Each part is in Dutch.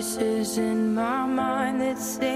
voices in my mind that say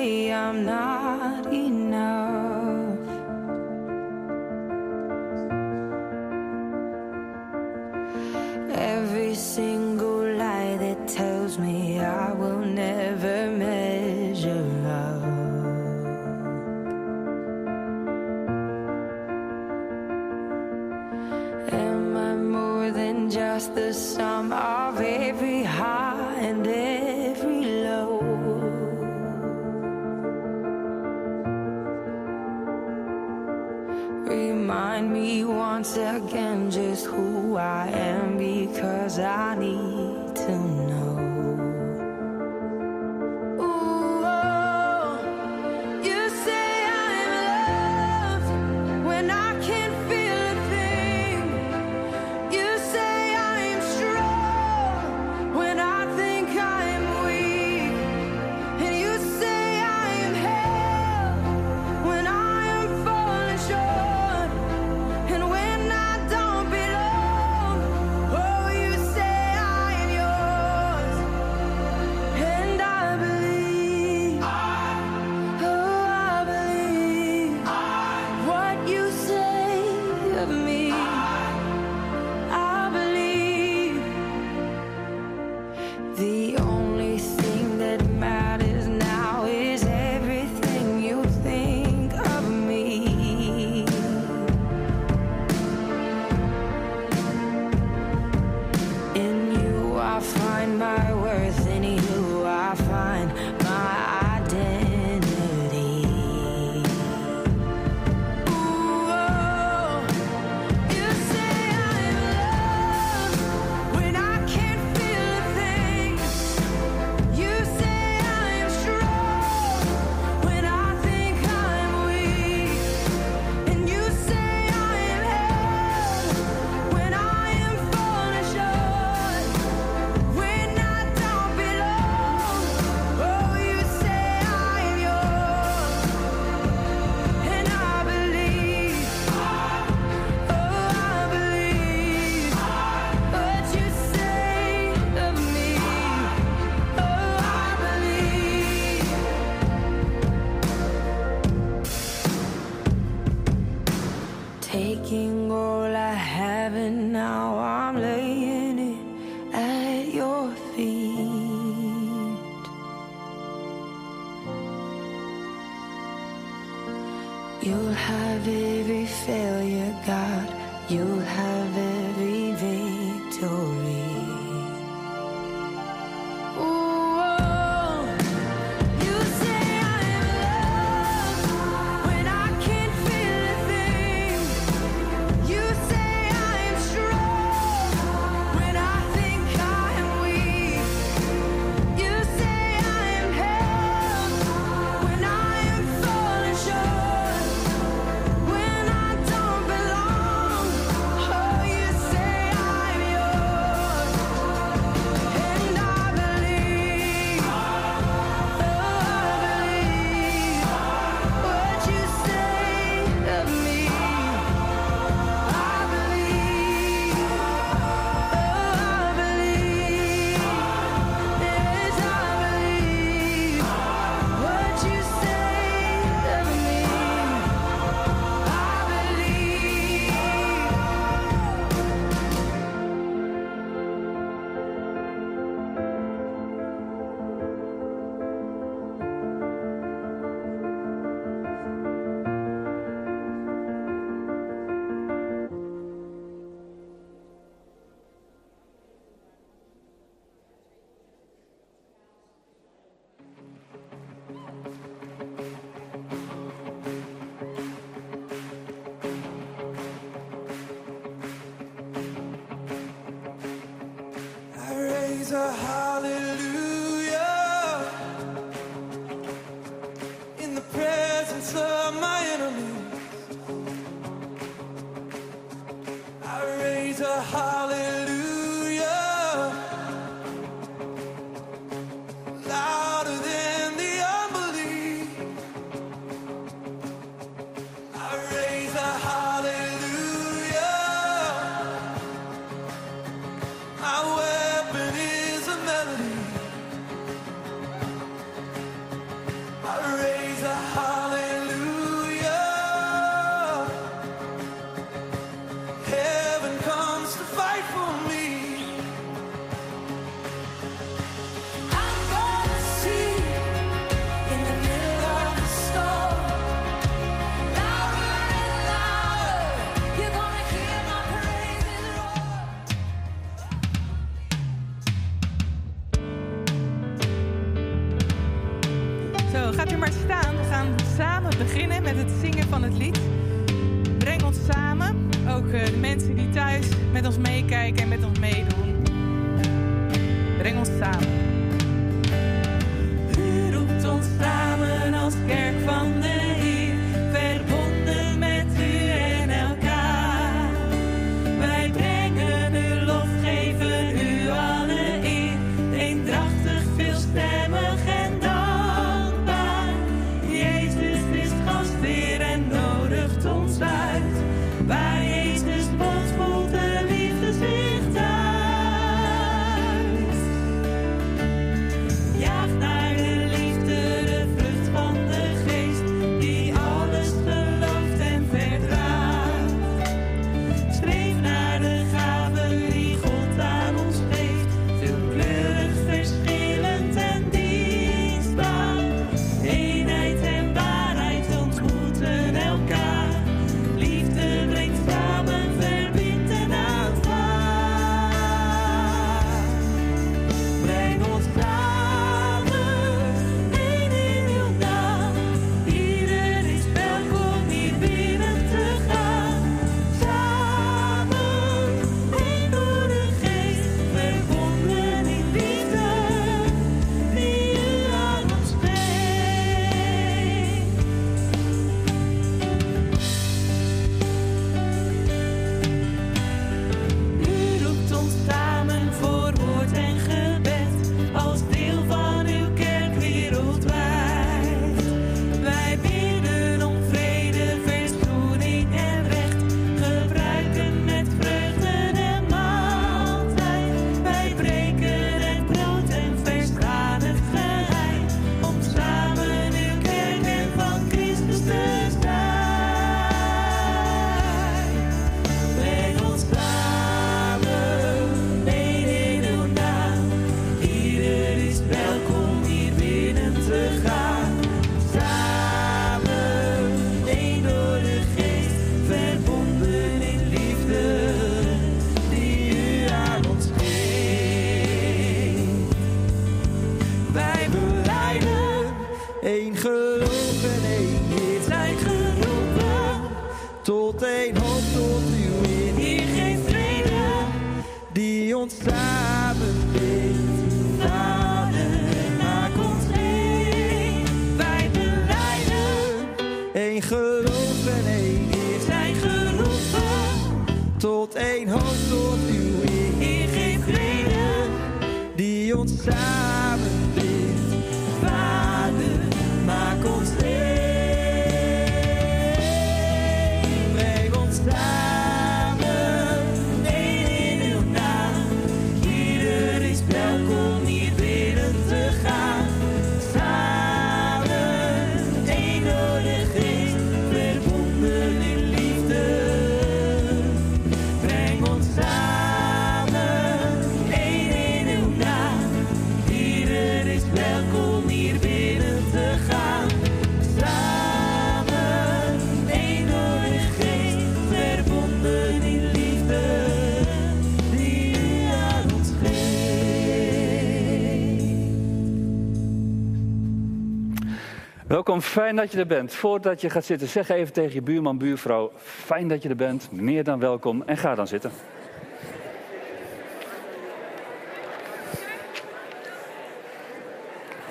fijn dat je er bent. Voordat je gaat zitten, zeg even tegen je buurman, buurvrouw: fijn dat je er bent, meer dan welkom en ga dan zitten.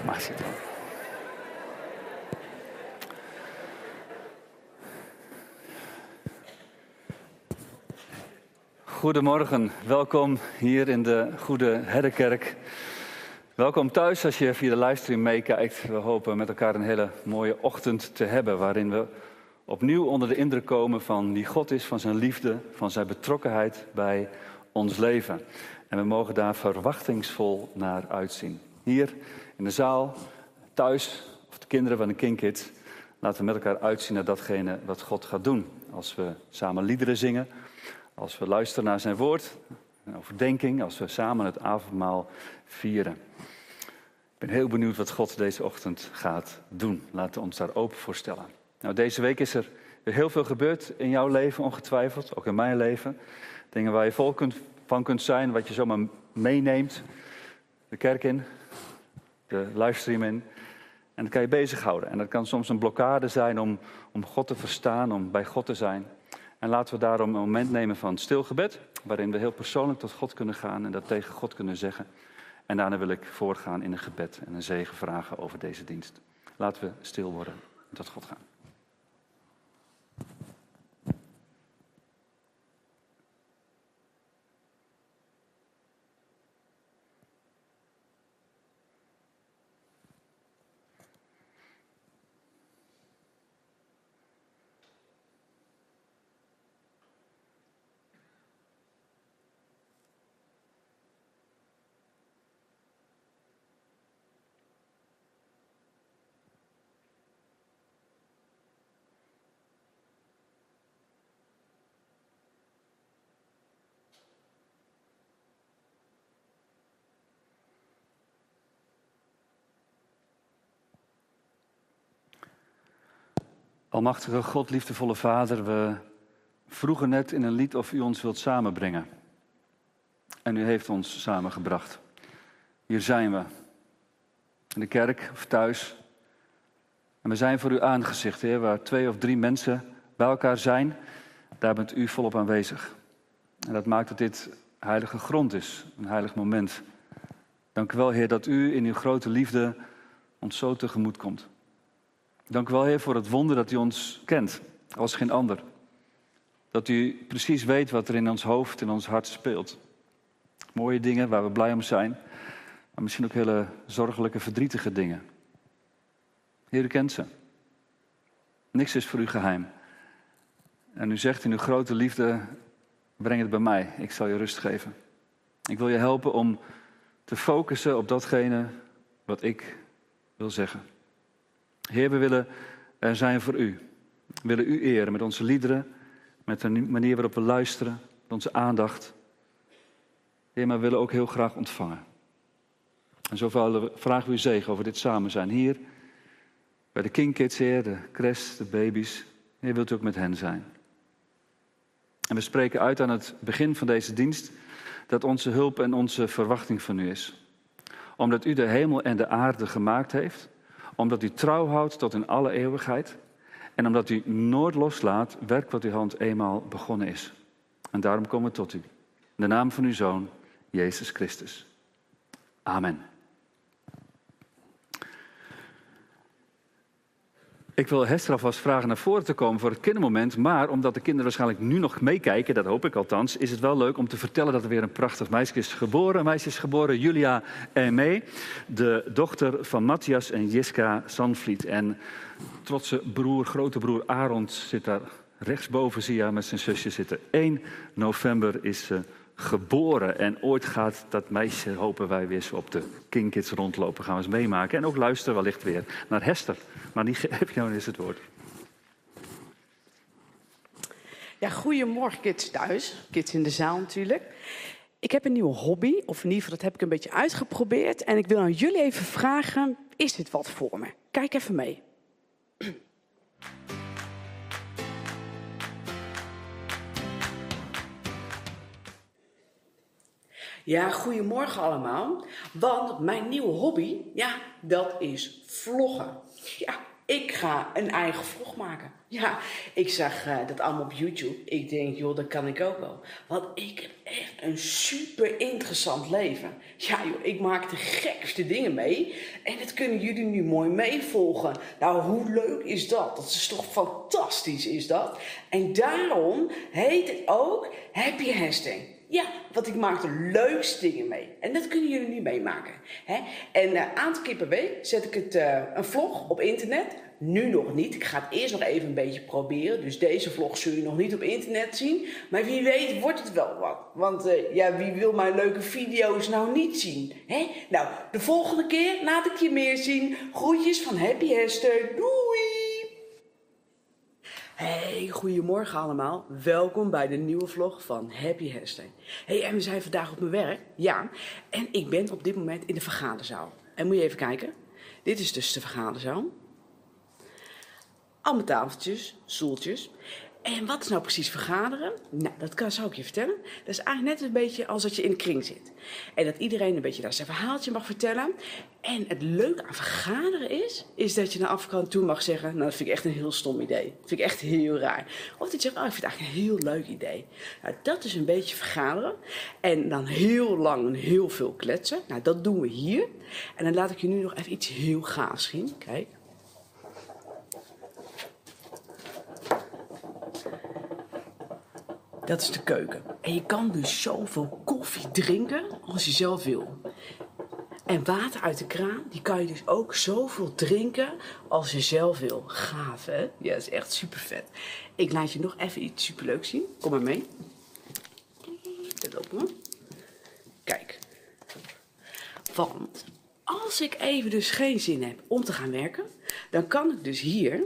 Mag zitten. Goedemorgen, welkom hier in de Goede Herdenkerk. Welkom thuis als je via de livestream meekijkt. We hopen met elkaar een hele mooie ochtend te hebben waarin we opnieuw onder de indruk komen van wie God is, van zijn liefde, van zijn betrokkenheid bij ons leven. En we mogen daar verwachtingsvol naar uitzien. Hier in de zaal, thuis of de kinderen van de King Kids, laten we met elkaar uitzien naar datgene wat God gaat doen. Als we samen liederen zingen, als we luisteren naar zijn woord, overdenking, als we samen het avondmaal vieren. Ben heel benieuwd wat God deze ochtend gaat doen. Laten we ons daar open voor stellen. Nou, deze week is er heel veel gebeurd in jouw leven, ongetwijfeld, ook in mijn leven. Dingen waar je vol kunt, van kunt zijn, wat je zomaar meeneemt. De kerk in, de livestream in. En dat kan je bezighouden. En dat kan soms een blokkade zijn om, om God te verstaan, om bij God te zijn. En laten we daarom een moment nemen van stilgebed, waarin we heel persoonlijk tot God kunnen gaan en dat tegen God kunnen zeggen. En daarna wil ik voorgaan in een gebed en een zegen vragen over deze dienst. Laten we stil worden en tot God gaan. Almachtige God, liefdevolle Vader, we vroegen net in een lied of u ons wilt samenbrengen. En u heeft ons samengebracht. Hier zijn we. In de kerk of thuis. En we zijn voor uw aangezicht, Heer, waar twee of drie mensen bij elkaar zijn. Daar bent u volop aanwezig. En dat maakt dat dit heilige grond is, een heilig moment. Dank u wel, Heer, dat u in uw grote liefde ons zo tegemoet komt. Dank u wel, Heer, voor het wonder dat u ons kent, als geen ander. Dat u precies weet wat er in ons hoofd en ons hart speelt. Mooie dingen waar we blij om zijn, maar misschien ook hele zorgelijke, verdrietige dingen. Heer, u kent ze. Niks is voor u geheim. En u zegt in uw grote liefde, breng het bij mij, ik zal je rust geven. Ik wil je helpen om te focussen op datgene wat ik wil zeggen. Heer, we willen er zijn voor u. We willen u eren met onze liederen, met de manier waarop we luisteren, met onze aandacht. Heer, maar we willen ook heel graag ontvangen. En zo vragen we u zegen over dit samen zijn hier. Bij de King Kids, Heer, de crash, de baby's. Heer, wilt u ook met hen zijn. En we spreken uit aan het begin van deze dienst dat onze hulp en onze verwachting van u is. Omdat u de hemel en de aarde gemaakt heeft omdat u trouw houdt tot in alle eeuwigheid. En omdat u nooit loslaat werk wat uw hand eenmaal begonnen is. En daarom komen we tot u. In de naam van uw Zoon, Jezus Christus. Amen. Ik wil Hester alvast vragen naar voren te komen voor het kindermoment. Maar omdat de kinderen waarschijnlijk nu nog meekijken, dat hoop ik althans, is het wel leuk om te vertellen dat er weer een prachtig meisje is geboren. Een meisje is geboren, Julia mee, de dochter van Matthias en Jiska Sanvliet. En trotse broer, grote broer Arond zit daar rechtsboven, zie je met zijn zusje zitten. 1 november is ze geboren. En ooit gaat dat meisje, hopen wij, weer op de King Kids rondlopen. Gaan we eens meemaken. En ook luisteren wellicht weer naar Hester. Maar die geef je nou eens het woord. Ja, goedemorgen kids thuis. Kids in de zaal natuurlijk. Ik heb een nieuwe hobby, of in ieder geval dat heb ik een beetje uitgeprobeerd. En ik wil aan jullie even vragen, is dit wat voor me? Kijk even mee. Ja, goedemorgen allemaal. Want mijn nieuwe hobby, ja, dat is vloggen. Ja, ik ga een eigen vlog maken. Ja, ik zag uh, dat allemaal op YouTube. Ik denk, joh, dat kan ik ook wel. Want ik heb echt een super interessant leven. Ja, joh, ik maak de gekste dingen mee. En dat kunnen jullie nu mooi meevolgen. Nou, hoe leuk is dat? Dat is toch fantastisch, is dat? En daarom heet het ook Happy Hashtag. Ja, want ik maak de leukste dingen mee. En dat kunnen jullie nu meemaken. Hè? En uh, aantal keer per week zet ik het, uh, een vlog op internet. Nu nog niet. Ik ga het eerst nog even een beetje proberen. Dus deze vlog zul je nog niet op internet zien. Maar wie weet wordt het wel wat. Want uh, ja, wie wil mijn leuke video's nou niet zien? Hè? Nou, de volgende keer laat ik je meer zien. Groetjes van Happy Hester. Doei! Hey, goedemorgen allemaal. Welkom bij de nieuwe vlog van Happy Hester. Hey, en we zijn vandaag op mijn werk. Ja, en ik ben op dit moment in de vergaderzaal. En moet je even kijken. Dit is dus de vergaderzaal. Allemaal tafeltjes, stoeltjes. En wat is nou precies vergaderen? Nou, dat kan, zou ik je vertellen. Dat is eigenlijk net een beetje als dat je in een kring zit. En dat iedereen een beetje daar zijn verhaaltje mag vertellen. En het leuke aan vergaderen is, is dat je naar afkant toe mag zeggen... nou, dat vind ik echt een heel stom idee. Dat vind ik echt heel raar. Of dat je zegt, oh, ik vind het eigenlijk een heel leuk idee. Nou, dat is een beetje vergaderen. En dan heel lang en heel veel kletsen. Nou, dat doen we hier. En dan laat ik je nu nog even iets heel gaafs zien. Kijk. Dat is de keuken. En je kan dus zoveel koffie drinken als je zelf wil. En water uit de kraan, die kan je dus ook zoveel drinken als je zelf wil. Gaaf, hè? Ja, dat is echt super vet. Ik laat je nog even iets superleuks zien. Kom maar mee. Openen. Kijk. Want als ik even dus geen zin heb om te gaan werken, dan kan ik dus hier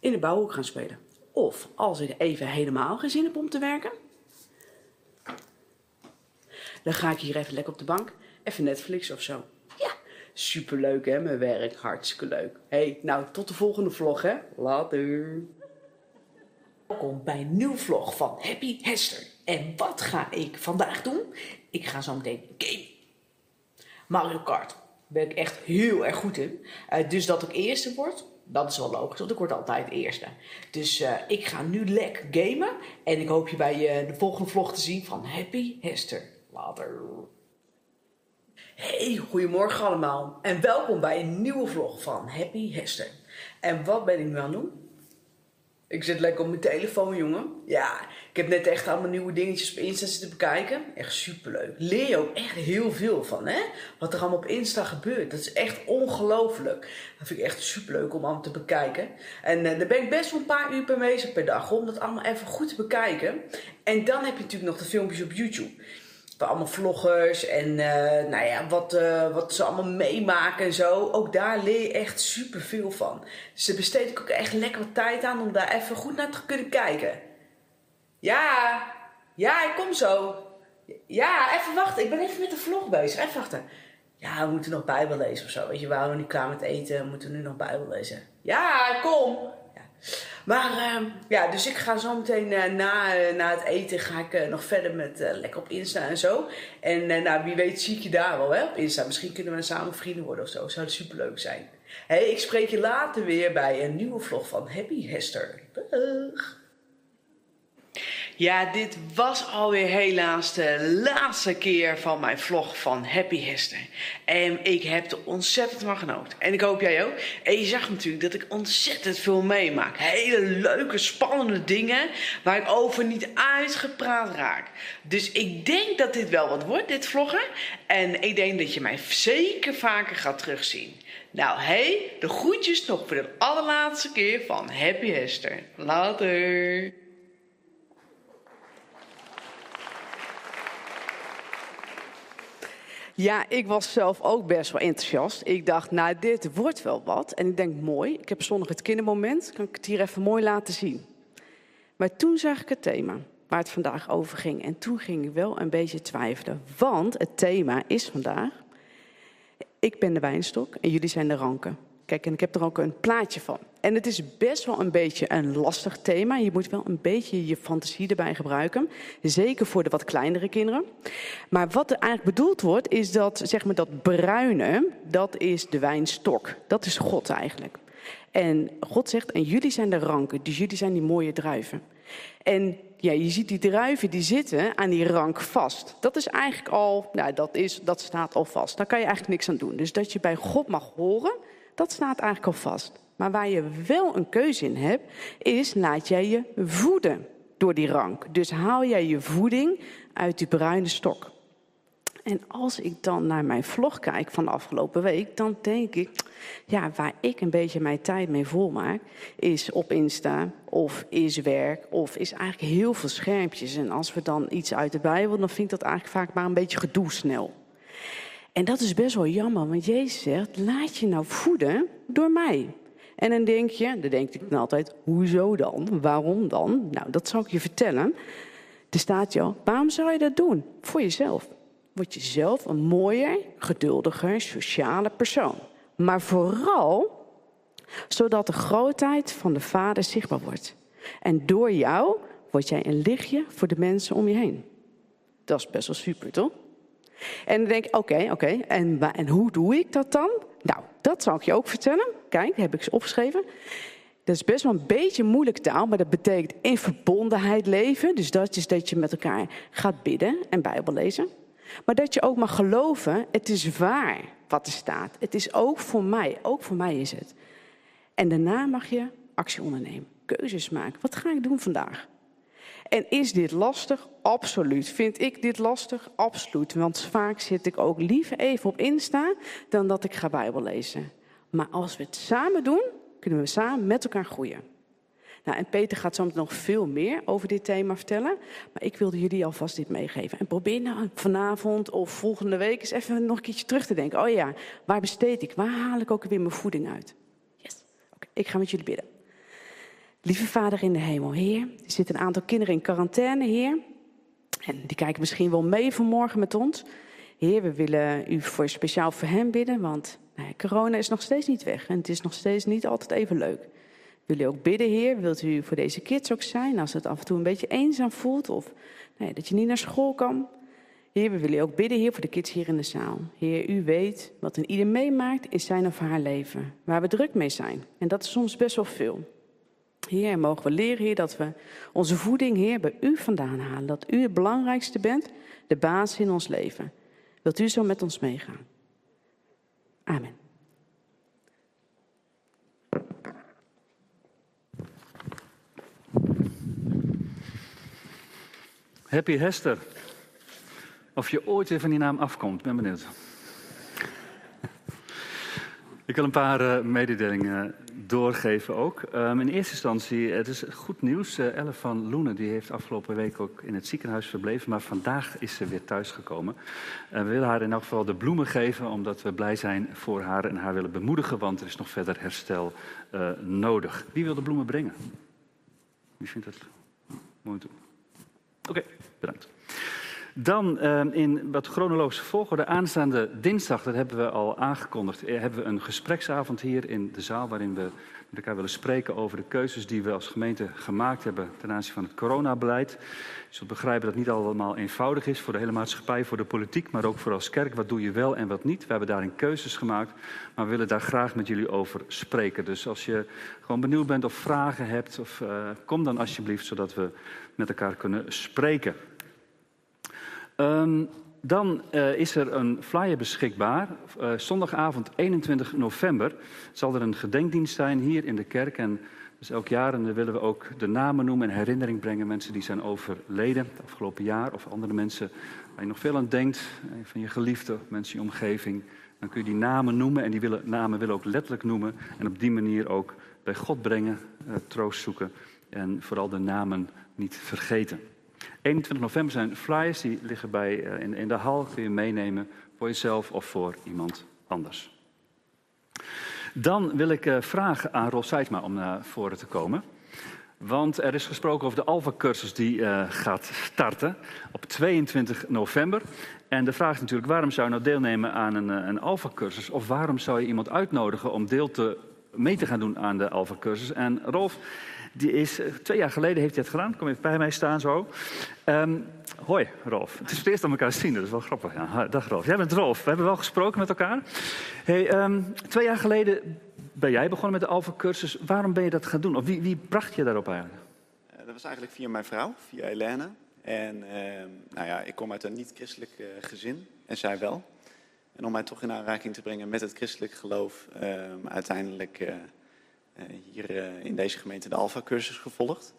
in de bouwhoek gaan spelen. Of als ik even helemaal geen zin heb om te werken, dan ga ik hier even lekker op de bank, even Netflix of zo. Ja, superleuk hè, mijn werk, hartstikke leuk. hey, nou tot de volgende vlog hè. Later. Welkom bij een nieuw vlog van Happy Hester. En wat ga ik vandaag doen? Ik ga zo meteen game. Mario Kart. Daar ben ik echt heel erg goed in. Eh, dus dat ik eerste word, dat is wel logisch, want ik word altijd eerste. Dus eh, ik ga nu lekker gamen. En ik hoop je bij eh, de volgende vlog te zien van Happy Hester. Later. Hey, goedemorgen allemaal. En welkom bij een nieuwe vlog van Happy Hester. En wat ben ik nu aan het doen? Ik zit lekker op mijn telefoon, jongen. Ja, ik heb net echt allemaal nieuwe dingetjes op Insta zitten bekijken. Echt superleuk. Leer je ook echt heel veel van, hè? Wat er allemaal op Insta gebeurt. Dat is echt ongelooflijk. Dat vind ik echt superleuk om allemaal te bekijken. En eh, daar ben ik best wel een paar uur per bezig per dag. Om dat allemaal even goed te bekijken. En dan heb je natuurlijk nog de filmpjes op YouTube. Van allemaal vloggers en eh, nou ja, wat, eh, wat ze allemaal meemaken en zo. Ook daar leer je echt super veel van. Dus daar besteed ik ook echt lekker wat tijd aan om daar even goed naar te kunnen kijken. Ja, ja, ik kom zo. Ja, even wachten. Ik ben even met de vlog bezig. Even wachten. Ja, we moeten nog Bijbel lezen of zo. Weet je, we waren nog niet klaar met eten. We moeten nu nog Bijbel lezen. Ja, kom. Ja. Maar ehm, ja, dus ik ga zo meteen eh, na, eh, na het eten ga ik eh, nog verder met lekker op Insta en zo. En nou, wie weet zie ik je daar wel hè, op Insta. Misschien kunnen we samen vrienden worden of zo. Zou superleuk zijn. Ik spreek je later weer bij een nieuwe vlog van Happy Hester. Dag. Ja, dit was alweer helaas de laatste keer van mijn vlog van Happy Hester. En ik heb er ontzettend van genoten. En ik hoop jij ook. En je zag natuurlijk dat ik ontzettend veel meemaak. Hele leuke, spannende dingen waar ik over niet uitgepraat raak. Dus ik denk dat dit wel wat wordt, dit vloggen. En ik denk dat je mij zeker vaker gaat terugzien. Nou, hey, de groetjes nog voor de allerlaatste keer van Happy Hester. Later. Ja, ik was zelf ook best wel enthousiast. Ik dacht, nou, dit wordt wel wat. En ik denk, mooi, ik heb zondag het kindermoment. Kan ik het hier even mooi laten zien. Maar toen zag ik het thema waar het vandaag over ging. En toen ging ik wel een beetje twijfelen. Want het thema is vandaag... Ik ben de wijnstok en jullie zijn de ranken. Kijk, en ik heb er ook een plaatje van. En het is best wel een beetje een lastig thema. Je moet wel een beetje je fantasie erbij gebruiken. Zeker voor de wat kleinere kinderen. Maar wat er eigenlijk bedoeld wordt, is dat, zeg maar, dat bruine, dat is de wijnstok. Dat is God eigenlijk. En God zegt, en jullie zijn de ranken, dus jullie zijn die mooie druiven. En ja, je ziet die druiven die zitten aan die rank vast. Dat is eigenlijk al, nou, dat, is, dat staat al vast. Daar kan je eigenlijk niks aan doen. Dus dat je bij God mag horen, dat staat eigenlijk al vast. Maar waar je wel een keuze in hebt, is laat jij je voeden door die rank. Dus haal jij je voeding uit die bruine stok. En als ik dan naar mijn vlog kijk van de afgelopen week, dan denk ik, ja, waar ik een beetje mijn tijd mee volmaak, is op Insta of is werk of is eigenlijk heel veel schermpjes. En als we dan iets uit de Bijbel, dan vind ik dat eigenlijk vaak maar een beetje gedoe snel. En dat is best wel jammer, want Jezus zegt, laat je nou voeden door mij. En dan denk je, dan denk ik dan altijd, hoezo dan? Waarom dan? Nou, dat zal ik je vertellen. Er staat jou, waarom zou je dat doen? Voor jezelf. Word je zelf een mooier, geduldiger, sociale persoon. Maar vooral Zodat de grootheid van de Vader zichtbaar wordt. En door jou word jij een lichtje voor de mensen om je heen. Dat is best wel super, toch? En dan denk ik, oké, oké, en, en hoe doe ik dat dan? Nou, dat zal ik je ook vertellen. Kijk, heb ik ze opgeschreven. Dat is best wel een beetje moeilijke taal, maar dat betekent in verbondenheid leven. Dus dat is dat je met elkaar gaat bidden en Bijbel lezen. Maar dat je ook mag geloven, het is waar wat er staat. Het is ook voor mij, ook voor mij is het. En daarna mag je actie ondernemen, keuzes maken. Wat ga ik doen vandaag? En is dit lastig? Absoluut. Vind ik dit lastig? Absoluut. Want vaak zit ik ook liever even op Insta dan dat ik ga Bijbel lezen. Maar als we het samen doen, kunnen we samen met elkaar groeien. Nou, en Peter gaat zo meteen nog veel meer over dit thema vertellen. Maar ik wilde jullie alvast dit meegeven. En probeer nou vanavond of volgende week eens even nog een keertje terug te denken. Oh ja, waar besteed ik? Waar haal ik ook weer mijn voeding uit? Yes. Oké, ik ga met jullie bidden. Lieve Vader in de hemel, Heer, er zitten een aantal kinderen in quarantaine, Heer. En die kijken misschien wel mee vanmorgen met ons. Heer, we willen u voor speciaal voor hen bidden, want nou corona is nog steeds niet weg en het is nog steeds niet altijd even leuk. Wil u ook bidden, Heer? Wilt u voor deze kids ook zijn als het af en toe een beetje eenzaam voelt of nou dat je niet naar school kan? Heer, we willen ook bidden, Heer, voor de kids hier in de zaal. Heer, u weet wat een ieder meemaakt in zijn of haar leven, waar we druk mee zijn. En dat is soms best wel veel. Heer, mogen we leren, Heer, dat we onze voeding, Heer, bij U vandaan halen. Dat U het belangrijkste bent, de baas in ons leven. Wilt U zo met ons meegaan? Amen. Happy Hester. Of je ooit van die naam afkomt, ben benieuwd. Ik wil een paar eh, mededelingen doorgeven ook. Ehm, in eerste instantie, het is goed nieuws. Eh Elle van Loenen die heeft afgelopen week ook in het ziekenhuis verbleven. Maar vandaag is ze weer thuisgekomen. En we willen haar in elk geval de bloemen geven. Omdat we blij zijn voor haar en haar willen bemoedigen. Want er is nog verder herstel nodig. Wie wil de bloemen brengen? Wie vindt het mooi? Oké, bedankt. Dan eh, in wat chronologische volgorde. Aanstaande dinsdag, dat hebben we al aangekondigd, eh, hebben we een gespreksavond hier in de zaal. waarin we met elkaar willen spreken over de keuzes die we als gemeente gemaakt hebben ten aanzien van het coronabeleid. Je zult begrijpen dat het niet allemaal eenvoudig is voor de hele maatschappij, voor de politiek, maar ook voor als kerk. Wat doe je wel en wat niet? We hebben daarin keuzes gemaakt, maar we willen daar graag met jullie over spreken. Dus als je gewoon benieuwd bent of vragen hebt, of, eh, kom dan alsjeblieft, zodat we met elkaar kunnen spreken. Ehm, dan eh, is er een flyer beschikbaar. Eh, zondagavond 21 november zal er een gedenkdienst zijn hier in de kerk. En dus elk jaar en willen we ook de namen noemen en herinnering brengen. Mensen die zijn overleden het afgelopen jaar. Of andere mensen waar je nog veel aan denkt. Van je geliefde, mensen in je omgeving. Dan kun je die namen noemen en die willen, namen willen ook letterlijk noemen. En op die manier ook bij God brengen, eh, troost zoeken. En vooral de namen niet vergeten. 21 november zijn flyers, die liggen bij, eh, in, in de hal. Kun je meenemen voor jezelf of voor iemand anders. Dan wil ik eh, vragen aan Rolf Seidsma om naar voren te komen. Want er is gesproken over de Alpha-cursus die eh, gaat starten op 22 november. En de vraag is natuurlijk, waarom zou je nou deelnemen aan een, een Alpha-cursus? Of waarom zou je iemand uitnodigen om deel te, mee te gaan doen aan de Alpha-cursus? En Rolf, die is, eh, twee jaar geleden heeft hij het gedaan. Kom even bij mij staan zo. Ehm, hoi, Rolf. Het is het eerst we elkaar zien, dat is wel grappig. Ja, dag Rolf. Jij bent Rolf. We hebben wel gesproken met elkaar. Hey, ehm, twee jaar geleden ben jij begonnen met de Alpha-cursus. Waarom ben je dat gaan doen? Of wie, wie bracht je daarop eigenlijk? Eh, Dat was eigenlijk via mijn vrouw, via Helene. En ehm, nou ja, ik kom uit een niet-christelijk eh, gezin en zij wel. En om mij toch in aanraking te brengen met het christelijk geloof, uiteindelijk hier eh, in deze gemeente de Alpha-cursus gevolgd.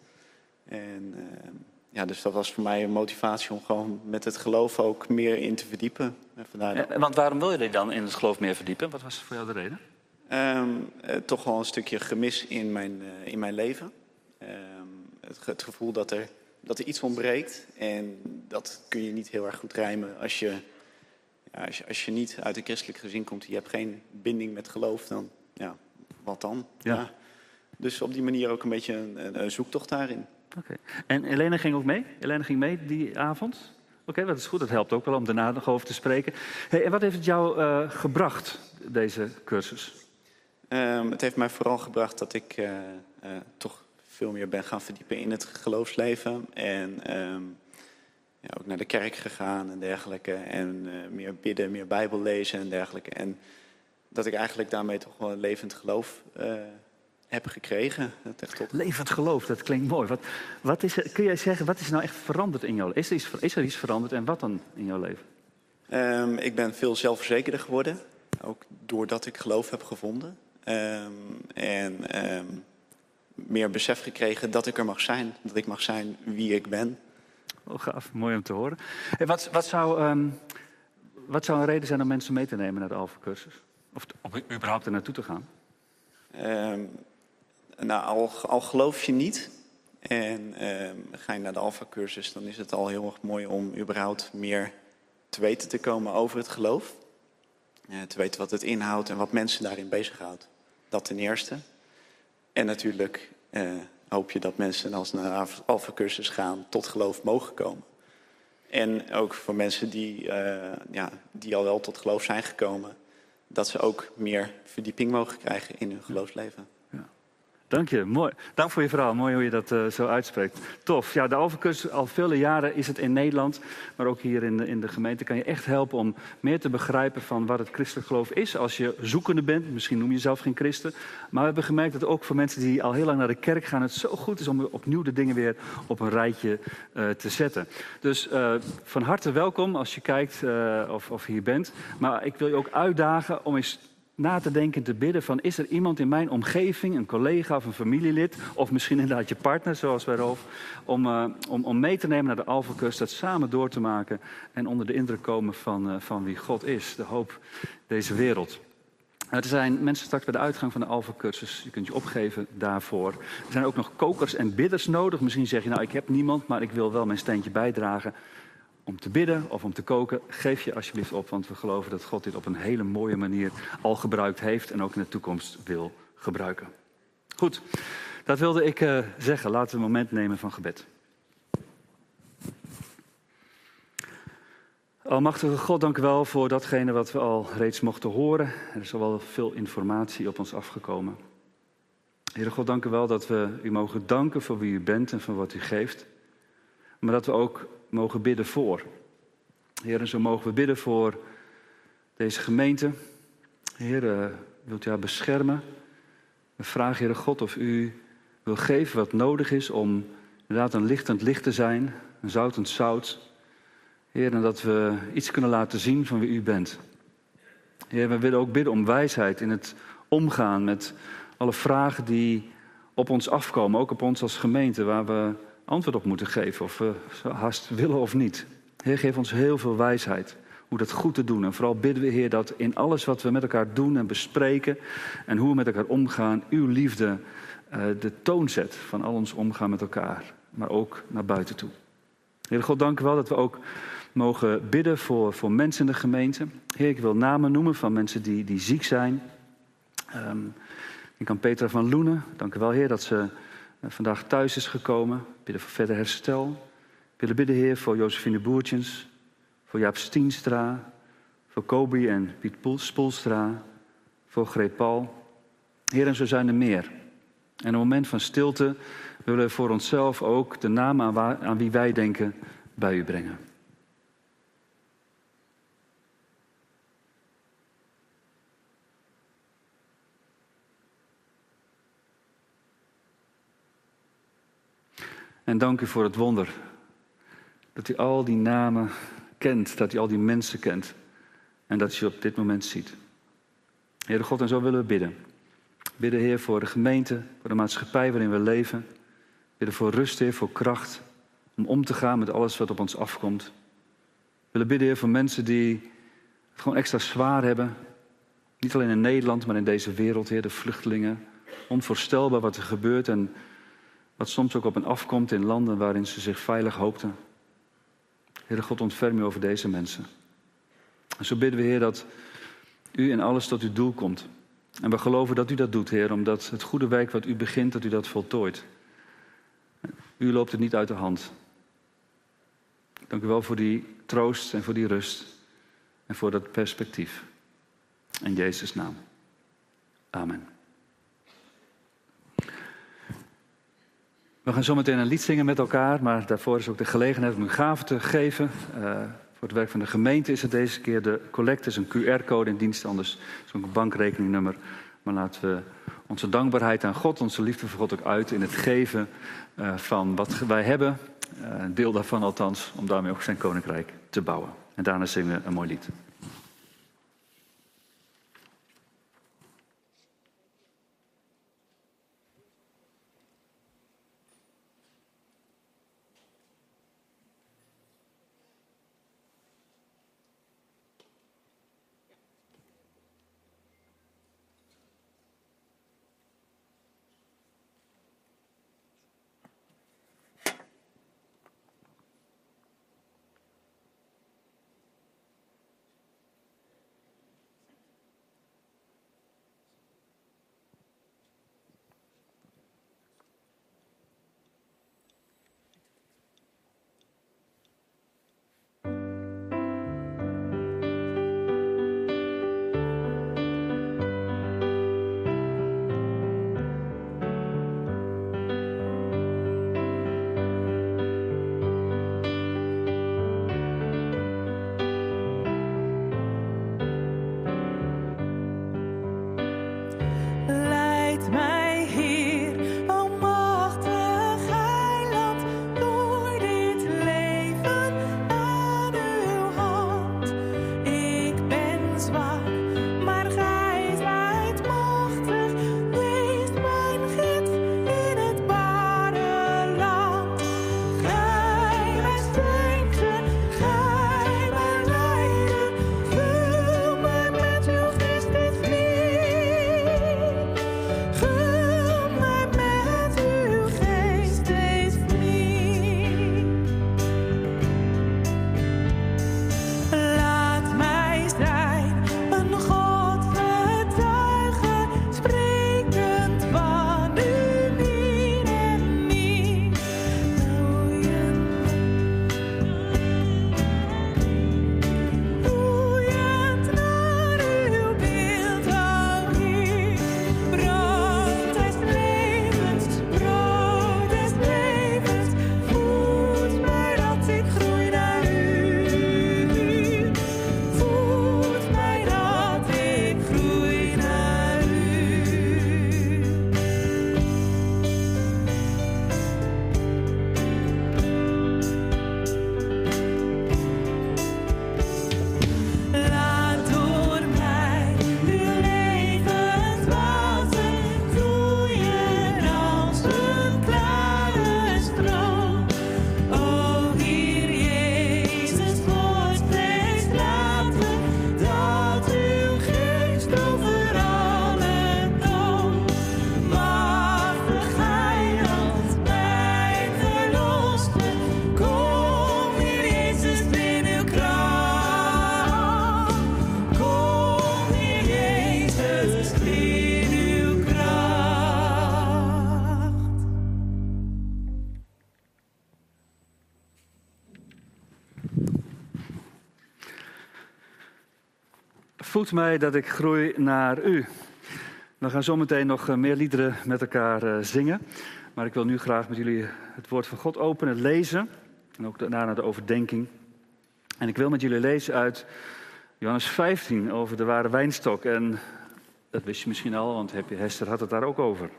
En ehm, ja, dus dat was voor mij een motivatie om gewoon met het geloof ook meer in te verdiepen. En vandaar dat- Eh, want waarom wil je je dan in het geloof meer verdiepen? Wat was voor jou de reden? Ehm, eh, toch wel een stukje gemis in mijn, eh, in mijn leven. Ehm, het gevoel dat er, dat er iets ontbreekt. En dat kun je niet heel erg goed rijmen als je, ja, als je, als je niet uit een christelijk gezin komt. Je hebt geen binding met geloof, dan ja, wat dan? Ja. Dus op die manier ook een beetje een, een, zoektocht daarin. Oké. En Helene ging ook mee? Helene ging mee die avond? Oké, dat is goed. Dat helpt ook wel om daarna nog over te spreken. Hey, en wat heeft het jou eh, gebracht, deze cursus? Ehm, het heeft mij vooral gebracht dat ik eh, eh, toch veel meer ben gaan verdiepen in het geloofsleven. En ehm, ja, ook naar de kerk gegaan en dergelijke. En meer bidden, meer Bijbel lezen en dergelijke. En dat ik eigenlijk daarmee toch wel een levend geloof eh, heb gekregen. Dat echt tot... Levend geloof, dat klinkt mooi. Wat, wat is, kun jij zeggen, wat is nou echt veranderd in jouw leven? Is er iets, is er iets veranderd en wat dan in jouw leven? Ehm, ik ben veel zelfverzekerder geworden. Ook doordat ik geloof heb gevonden. Ehm, en ehm, meer besef gekregen dat ik er mag zijn. Dat ik mag zijn wie ik ben. Oh, gaaf, mooi om te horen. Hey, wat, wat, zou, wat zou een reden zijn om mensen mee te nemen naar de Alpha-cursus? Of, überhaupt er naartoe te gaan? Ehm, nou, al, al geloof je niet en ehm, ga je naar de Alpha-cursus... dan is het al heel erg mooi om überhaupt meer te weten te komen over het geloof. Eh, te weten wat het inhoudt en wat mensen daarin bezighoudt. Dat ten eerste. En natuurlijk eh, hoop je dat mensen als ze naar de Alpha-cursus gaan... tot geloof mogen komen. En ook voor mensen die, eh, ja, die al wel tot geloof zijn gekomen... dat ze ook meer verdieping mogen krijgen in hun geloofsleven. Dank je, mooi. Dank voor je verhaal. Mooi hoe je dat eh, zo uitspreekt. Tof. Ja, de Alpha-cursus, al vele jaren is het in Nederland, maar ook hier in de, in de gemeente, kan je echt helpen om meer te begrijpen van wat het christelijk geloof is. Als je zoekende bent, misschien noem je jezelf geen christen, maar we hebben gemerkt dat ook voor mensen die al heel lang naar de kerk gaan, het zo goed is om opnieuw de dingen weer op een rijtje eh, te zetten. Dus eh, van harte welkom als je kijkt of, of hier bent. Maar ik wil je ook uitdagen om eens na te denken en te bidden van... is er iemand in mijn omgeving, een collega of een familielid... of misschien inderdaad je partner, zoals bij Rolf... om, eh, om, om mee te nemen naar de Alpha-cursus, dat samen door te maken... en onder de indruk komen van, eh, van wie God is, de hoop deze wereld. Er zijn mensen straks bij de uitgang van de Alpha-cursus. Je kunt je opgeven daarvoor. Er zijn ook nog kokers en bidders nodig. Misschien zeg je, nou, ik heb niemand, maar ik wil wel mijn steentje bijdragen om te bidden of om te koken, geef je alsjeblieft op. Want we geloven dat God dit op een hele mooie manier al gebruikt heeft en ook in de toekomst wil gebruiken. Goed, dat wilde ik eh, zeggen. Laten we een moment nemen van gebed. Almachtige God, dank u wel voor datgene wat we al reeds mochten horen. Er is al wel veel informatie op ons afgekomen. Heere God, dank u wel dat we u mogen danken voor wie u bent en voor wat u geeft. Maar dat we ook mogen bidden voor. Heer, en zo mogen we bidden voor deze gemeente. Heer, eh, wilt u haar beschermen? We vragen, Heere God, of u wil geven wat nodig is om inderdaad een lichtend licht te zijn, een zoutend zout. Heer, en dat we iets kunnen laten zien van wie u bent. Heer, we willen ook bidden om wijsheid in het omgaan met alle vragen die op ons afkomen, ook op ons als gemeente, waar we antwoord op moeten geven, of we haast willen of niet. Heer, geef ons heel veel wijsheid hoe dat goed te doen. En vooral bidden we, Heer, dat in alles wat we met elkaar doen en bespreken en hoe we met elkaar omgaan, uw liefde eh, de toon zet van al ons omgaan met elkaar, maar ook naar buiten toe. Heer God, dank u wel dat we ook mogen bidden voor, voor mensen in de gemeente. Heer, ik wil namen noemen van mensen die, die ziek zijn. Ehm, ik aan Petra van Loenen. Dank u wel, Heer, dat ze eh, vandaag thuis is gekomen. Bidden voor verder herstel. We willen bidden, Heer, voor Josephine Boertjens. Voor Jaap Stienstra. Voor Kobi en Piet Poel- Spoelstra. Voor Greet Paul. Heer, en zo zijn er meer. En een moment van stilte willen we voor onszelf ook de naam aan wie wij denken bij u brengen. En dank u voor het wonder. Dat u al die namen kent, dat u al die mensen kent. En dat u op dit moment ziet. Heere God, en zo willen we bidden. Bidden, Heer, voor de gemeente, voor de maatschappij waarin we leven. Bidden voor rust, Heer, voor kracht. Om om te gaan met alles wat op ons afkomt. We willen bidden, Heer, voor mensen die het gewoon extra zwaar hebben. Niet alleen in Nederland, maar in deze wereld, Heer, de vluchtelingen. Onvoorstelbaar wat er gebeurt en wat soms ook op hen afkomt in landen waarin ze zich veilig hoopten. Heere God, ontferm u over deze mensen. En zo bidden we, Heer, dat u in alles tot uw doel komt. En we geloven dat u dat doet, Heer, omdat het goede werk wat u begint, dat u dat voltooit. U loopt het niet uit de hand. Dank u wel voor die troost en voor die rust en voor dat perspectief. In Jezus' naam. Amen. We gaan zometeen een lied zingen met elkaar, maar daarvoor is ook de gelegenheid om u gaven te geven. Uh, voor het werk van de gemeente is het deze keer de collecte, is een QR-code in dienst, anders is ook een bankrekeningnummer. Maar laten we onze dankbaarheid aan God, onze liefde voor God ook uit in het geven uh, van wat wij hebben. Uh, een deel daarvan althans, om daarmee ook zijn koninkrijk te bouwen. En daarna zingen we een mooi lied. Voedt mij dat ik groei naar u. We gaan zometeen nog eh, meer liederen met elkaar eh, zingen. Maar ik wil nu graag met jullie het woord van God openen, lezen. En ook daarna de overdenking. En ik wil met jullie lezen uit Johannes 15 over de ware wijnstok. En dat wist je misschien al, want Hester had het daar ook over.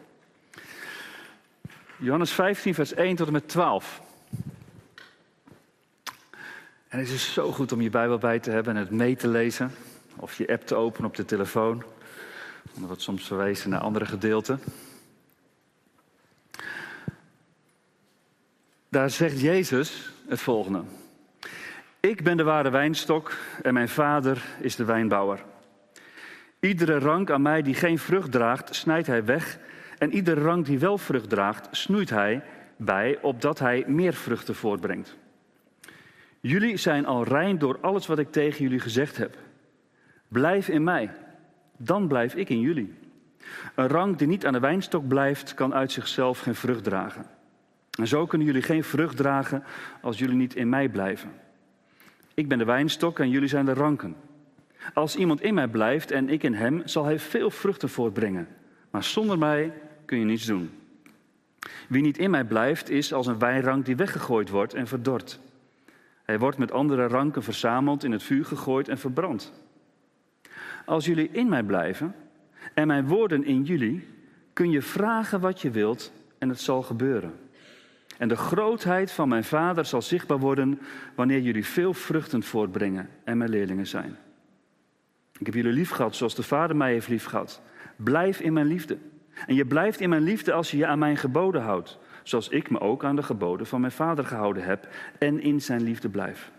Johannes 15, vers 1 tot en met 12. En het is zo goed om je Bijbel bij te hebben en het mee te lezen. Of je app te openen op de telefoon. Dan wordt soms verwezen naar andere gedeelten. Daar zegt Jezus het volgende. Ik ben de ware wijnstok en mijn vader is de wijnbouwer. Iedere rank aan mij die geen vrucht draagt, snijdt hij weg. En iedere rank die wel vrucht draagt, snoeit hij bij, opdat hij meer vruchten voortbrengt. Jullie zijn al rein door alles wat ik tegen jullie gezegd heb. Blijf in mij, dan blijf ik in jullie. Een rank die niet aan de wijnstok blijft, kan uit zichzelf geen vrucht dragen. En zo kunnen jullie geen vrucht dragen als jullie niet in mij blijven. Ik ben de wijnstok en jullie zijn de ranken. Als iemand in mij blijft en ik in hem, zal hij veel vruchten voortbrengen. Maar zonder mij kun je niets doen. Wie niet in mij blijft, is als een wijnrank die weggegooid wordt en verdort. Hij wordt met andere ranken verzameld, in het vuur gegooid en verbrand. Als jullie in mij blijven en mijn woorden in jullie, kun je vragen wat je wilt en het zal gebeuren. En de grootheid van mijn Vader zal zichtbaar worden wanneer jullie veel vruchten voortbrengen en mijn leerlingen zijn. Ik heb jullie lief gehad zoals de Vader mij heeft lief gehad. Blijf in mijn liefde. En je blijft in mijn liefde als je je aan mijn geboden houdt, zoals ik me ook aan de geboden van mijn Vader gehouden heb en in zijn liefde blijf.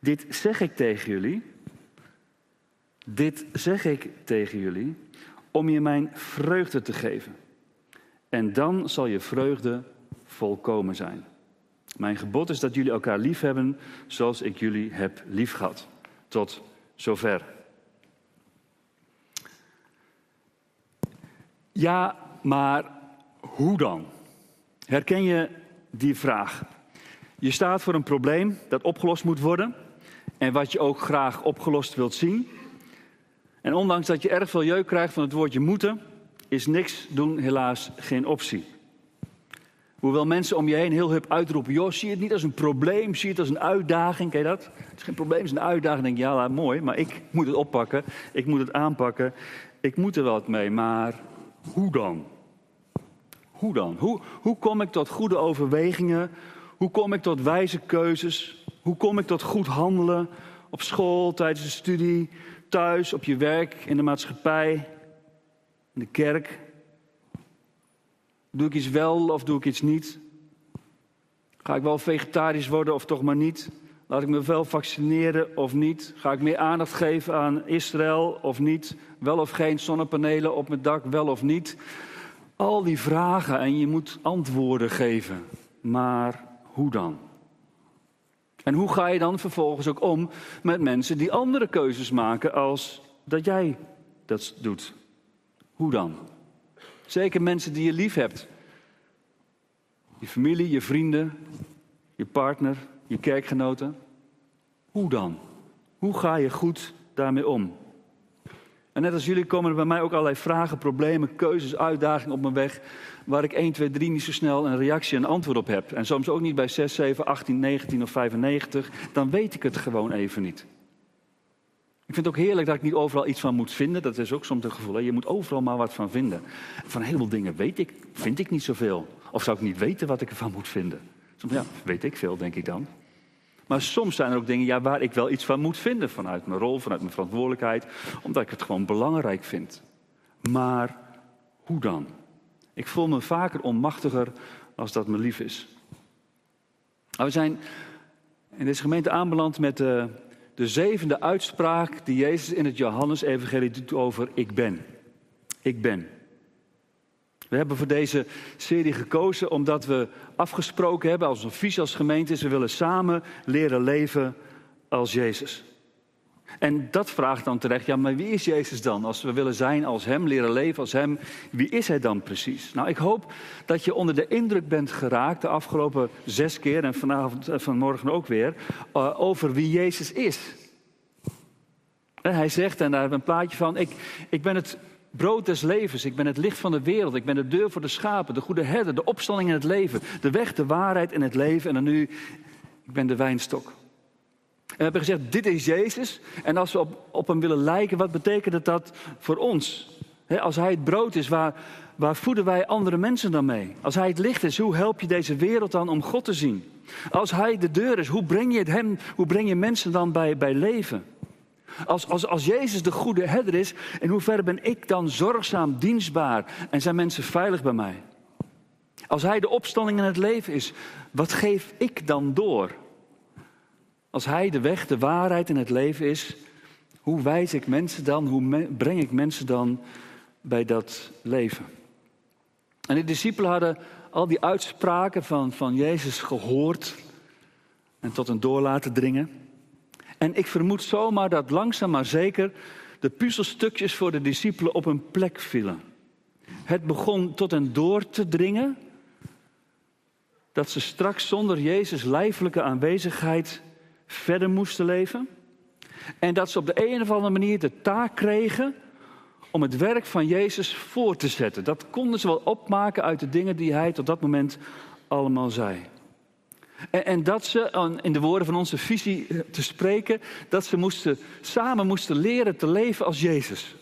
Dit zeg ik tegen jullie. Dit zeg ik tegen jullie om je mijn vreugde te geven. En dan zal je vreugde volkomen zijn. Mijn gebod is dat jullie elkaar lief hebben zoals ik jullie heb lief gehad. Tot zover. Ja, maar hoe dan? Herken je die vraag? Je staat voor een probleem dat opgelost moet worden en wat je ook graag opgelost wilt zien. En ondanks dat je erg veel jeuk krijgt van het woordje moeten, is niks doen helaas geen optie. Hoewel mensen om je heen heel hip uitroepen: joh, zie het niet als een probleem, zie het als een uitdaging. Ken je dat? Het is geen probleem, het is een uitdaging. Denk je, ja, mooi, maar ik moet het oppakken, ik moet het aanpakken, ik moet er wat mee. Maar hoe dan? Hoe dan? Hoe, hoe kom ik tot goede overwegingen? Hoe kom ik tot wijze keuzes? Hoe kom ik tot goed handelen op school, tijdens de studie, thuis, op je werk, in de maatschappij, in de kerk? Doe ik iets wel of doe ik iets niet? Ga ik wel vegetarisch worden of toch maar niet? Laat ik me wel vaccineren of niet? Ga ik meer aandacht geven aan Israël of niet? Wel of geen zonnepanelen op mijn dak, wel of niet? Al die vragen en je moet antwoorden geven. Maar hoe dan? En hoe ga je dan vervolgens ook om met mensen die andere keuzes maken als dat jij dat doet? Hoe dan? Zeker mensen die je lief hebt. Je familie, je vrienden, je partner, je kerkgenoten. Hoe dan? Hoe ga je goed daarmee om? En net als jullie komen er bij mij ook allerlei vragen, problemen, keuzes, uitdagingen op mijn weg. Waar ik 1, 2, 3 niet zo snel een reactie en antwoord op heb. En soms ook niet bij 6, 7, 18, 19 of 95. Dan weet ik het gewoon even niet. Ik vind het ook heerlijk dat ik niet overal iets van moet vinden. Dat is ook soms het gevoel. Hè? Je moet overal maar wat van vinden. Van een heleboel dingen weet ik, vind ik niet zoveel. Of zou ik niet weten wat ik ervan moet vinden. Soms, ja, weet ik veel, denk ik dan. Maar soms zijn er ook dingen ja, waar ik wel iets van moet vinden. Vanuit mijn rol, vanuit mijn verantwoordelijkheid. Omdat ik het gewoon belangrijk vind. Maar hoe dan? Ik voel me vaker onmachtiger als dat me lief is. We zijn in deze gemeente aanbeland met de, de zevende uitspraak die Jezus in het Johannes-evangelie doet over ik ben. Ik ben. We hebben voor deze serie gekozen omdat we afgesproken hebben als een visie als gemeente is, we willen samen leren leven als Jezus. En dat vraagt dan terecht, ja, maar wie is Jezus dan? Als we willen zijn als Hem, leren leven als Hem, wie is Hij dan precies? Nou, ik hoop dat je onder de indruk bent geraakt de afgelopen zes keer en vanavond en vanmorgen ook weer, uh, over wie Jezus is. En hij zegt, en daar hebben we een plaatje van, ik, ik ben het brood des levens, ik ben het licht van de wereld, ik ben de deur voor de schapen, de goede herder, de opstanding in het leven, de weg, de waarheid in het leven en dan nu, ik ben de wijnstok. We hebben gezegd, dit is Jezus. En als we op, op hem willen lijken, wat betekent dat voor ons? als hij het brood is, waar, waar voeden wij andere mensen dan mee? Als hij het licht is, hoe help je deze wereld dan om God te zien? Als hij de deur is, hoe breng je, het hem, hoe breng je mensen dan bij, bij leven? Als, als, als Jezus de goede herder is, in hoeverre ben ik dan zorgzaam, dienstbaar en zijn mensen veilig bij mij? Als hij de opstanding in het leven is, wat geef ik dan door? Als hij de weg, de waarheid in het leven is, hoe wijs ik mensen dan, hoe breng ik mensen dan bij dat leven? En de discipelen hadden al die uitspraken van, van Jezus gehoord en tot een door laten dringen. En ik vermoed zomaar dat langzaam maar zeker de puzzelstukjes voor de discipelen op een plek vielen. Het begon tot en door te dringen dat ze straks zonder Jezus lijfelijke aanwezigheid verder moesten leven. En dat ze op de een of andere manier de taak kregen om het werk van Jezus voor te zetten. Dat konden ze wel opmaken uit de dingen die hij tot dat moment allemaal zei. En, en dat ze, in de woorden van onze visie eh, te spreken, dat ze moesten, samen moesten leren te leven als Jezus.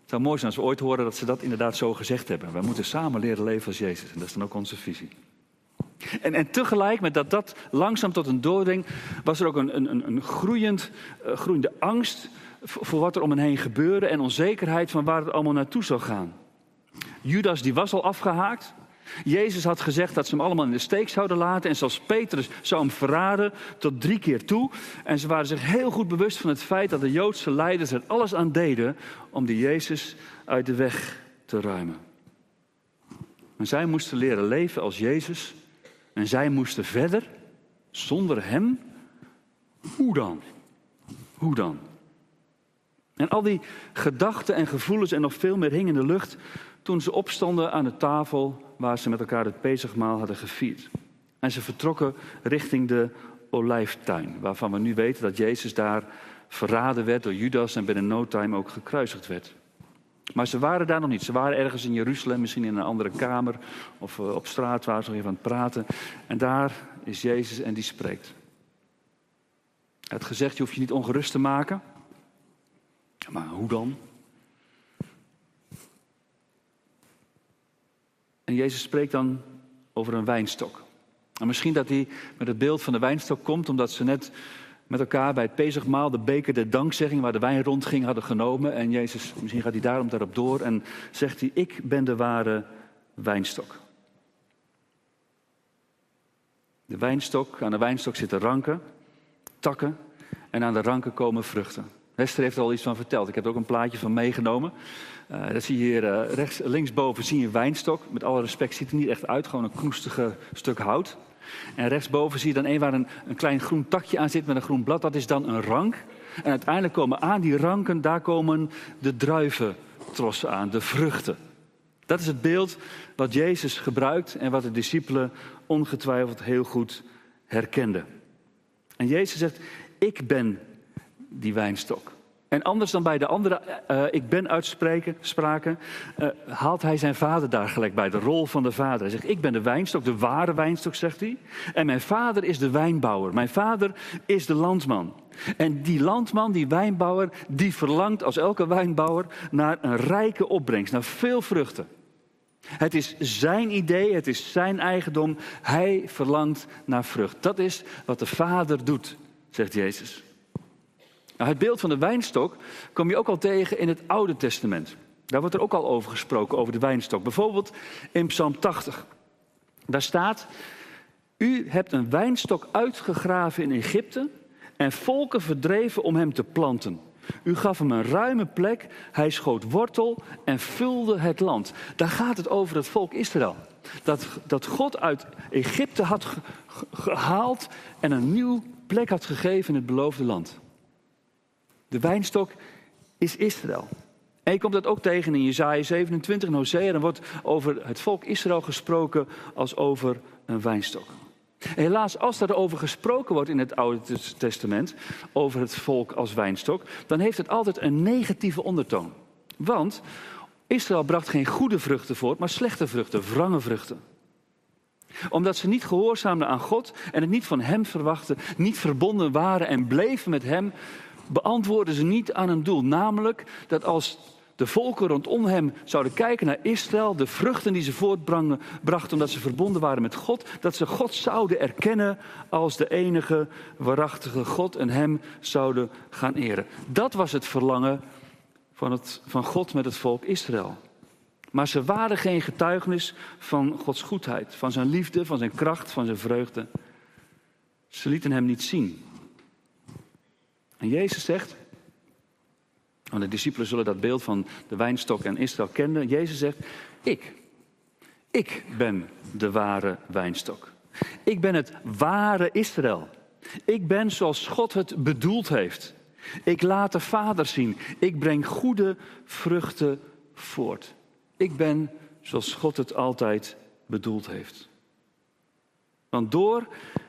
Het zou mooi zijn als we ooit horen dat ze dat inderdaad zo gezegd hebben. We moeten samen leren leven als Jezus. En dat is dan ook onze visie. En, en tegelijk met dat dat langzaam tot een doordring, was er ook een, een, een groeiend, uh, groeiende angst voor wat er om hen heen gebeurde en onzekerheid van waar het allemaal naartoe zou gaan. Judas die was al afgehaakt. Jezus had gezegd dat ze hem allemaal in de steek zouden laten. En zelfs Petrus zou hem verraden tot drie keer toe. En ze waren zich heel goed bewust van het feit dat de Joodse leiders er alles aan deden om die Jezus uit de weg te ruimen. Maar zij moesten leren leven als Jezus. En zij moesten verder zonder hem. Hoe dan? Hoe dan? En al die gedachten en gevoelens en nog veel meer hingen in de lucht toen ze opstonden aan de tafel waar ze met elkaar het Pesachmaal hadden gevierd. En ze vertrokken richting de olijftuin, waarvan we nu weten dat Jezus daar verraden werd door Judas en binnen no time ook gekruisigd werd. Maar ze waren daar nog niet. Ze waren ergens in Jeruzalem, misschien in een andere kamer of eh, op straat waar ze nog even aan het praten. En daar is Jezus en die spreekt. Had gezegd, je hoeft je niet ongerust te maken. Maar hoe dan? En Jezus spreekt dan over een wijnstok. En misschien dat hij met het beeld van de wijnstok komt, omdat ze net met elkaar bij het Pezigmaal de beker de dankzegging waar de wijn rondging hadden genomen. En Jezus, misschien gaat hij daarom daarop door en zegt hij, ik ben de ware wijnstok. De wijnstok, aan de wijnstok zitten ranken, takken en aan de ranken komen vruchten. Hester heeft er al iets van verteld. Ik heb er ook een plaatje van meegenomen. Uh, dat zie je hier uh, rechts, linksboven zie je een wijnstok. Met alle respect ziet er niet echt uit, gewoon een knoestige stuk hout. En rechtsboven zie je dan een waar een, klein groen takje aan zit met een groen blad. Dat is dan een rank. En uiteindelijk komen aan die ranken, daar komen de druiventrossen aan, de vruchten. Dat is het beeld wat Jezus gebruikt en wat de discipelen ongetwijfeld heel goed herkenden. En Jezus zegt, ik ben die wijnstok. En anders dan bij de andere uh, ik ben uitspraken, spraken, uh, haalt hij zijn vader daar gelijk bij, de rol van de vader. Hij zegt, ik ben de wijnstok, de ware wijnstok, zegt hij. En mijn vader is de wijnbouwer. Mijn vader is de landman. En die landman, die wijnbouwer, die verlangt als elke wijnbouwer naar een rijke opbrengst, naar veel vruchten. Het is zijn idee, het is zijn eigendom. Hij verlangt naar vrucht. Dat is wat de vader doet, zegt Jezus. Nou, het beeld van de wijnstok kom je ook al tegen in het Oude Testament. Daar wordt er ook al over gesproken, over de wijnstok. Bijvoorbeeld in Psalm 80. Daar staat: U hebt een wijnstok uitgegraven in Egypte en volken verdreven om hem te planten. U gaf hem een ruime plek, hij schoot wortel en vulde het land. Daar gaat het over het volk Israël. Dat, dat God uit Egypte had gehaald en een nieuwe plek had gegeven in het beloofde land. De wijnstok is Israël. En je komt dat ook tegen in Jezaja 27 en Hosea. Dan wordt over het volk Israël gesproken als over een wijnstok. helaas, als daarover gesproken wordt in het Oude Testament, over het volk als wijnstok, dan heeft het altijd een negatieve ondertoon. Want Israël bracht geen goede vruchten voort, maar slechte vruchten, wrange vruchten omdat ze niet gehoorzaamden aan God en het niet van Hem verwachten, niet verbonden waren en bleven met Hem, beantwoorden ze niet aan een doel. Namelijk dat als de volken rondom hem zouden kijken naar Israël, de vruchten die ze voortbrachten omdat ze verbonden waren met God, dat ze God zouden erkennen als de enige waarachtige God en hem zouden gaan eren. Dat was het verlangen van, het, van God met het volk Israël. Maar ze waren geen getuigenis van Gods goedheid, van zijn liefde, van zijn kracht, van zijn vreugde. Ze lieten hem niet zien. En Jezus zegt, want de discipelen zullen dat beeld van de wijnstok en Israël kennen. Jezus zegt, ik, ik ben de ware wijnstok. Ik ben het ware Israël. Ik ben zoals God het bedoeld heeft. Ik laat de Vader zien. Ik breng goede vruchten voort. Ik ben zoals God het altijd bedoeld heeft. Want door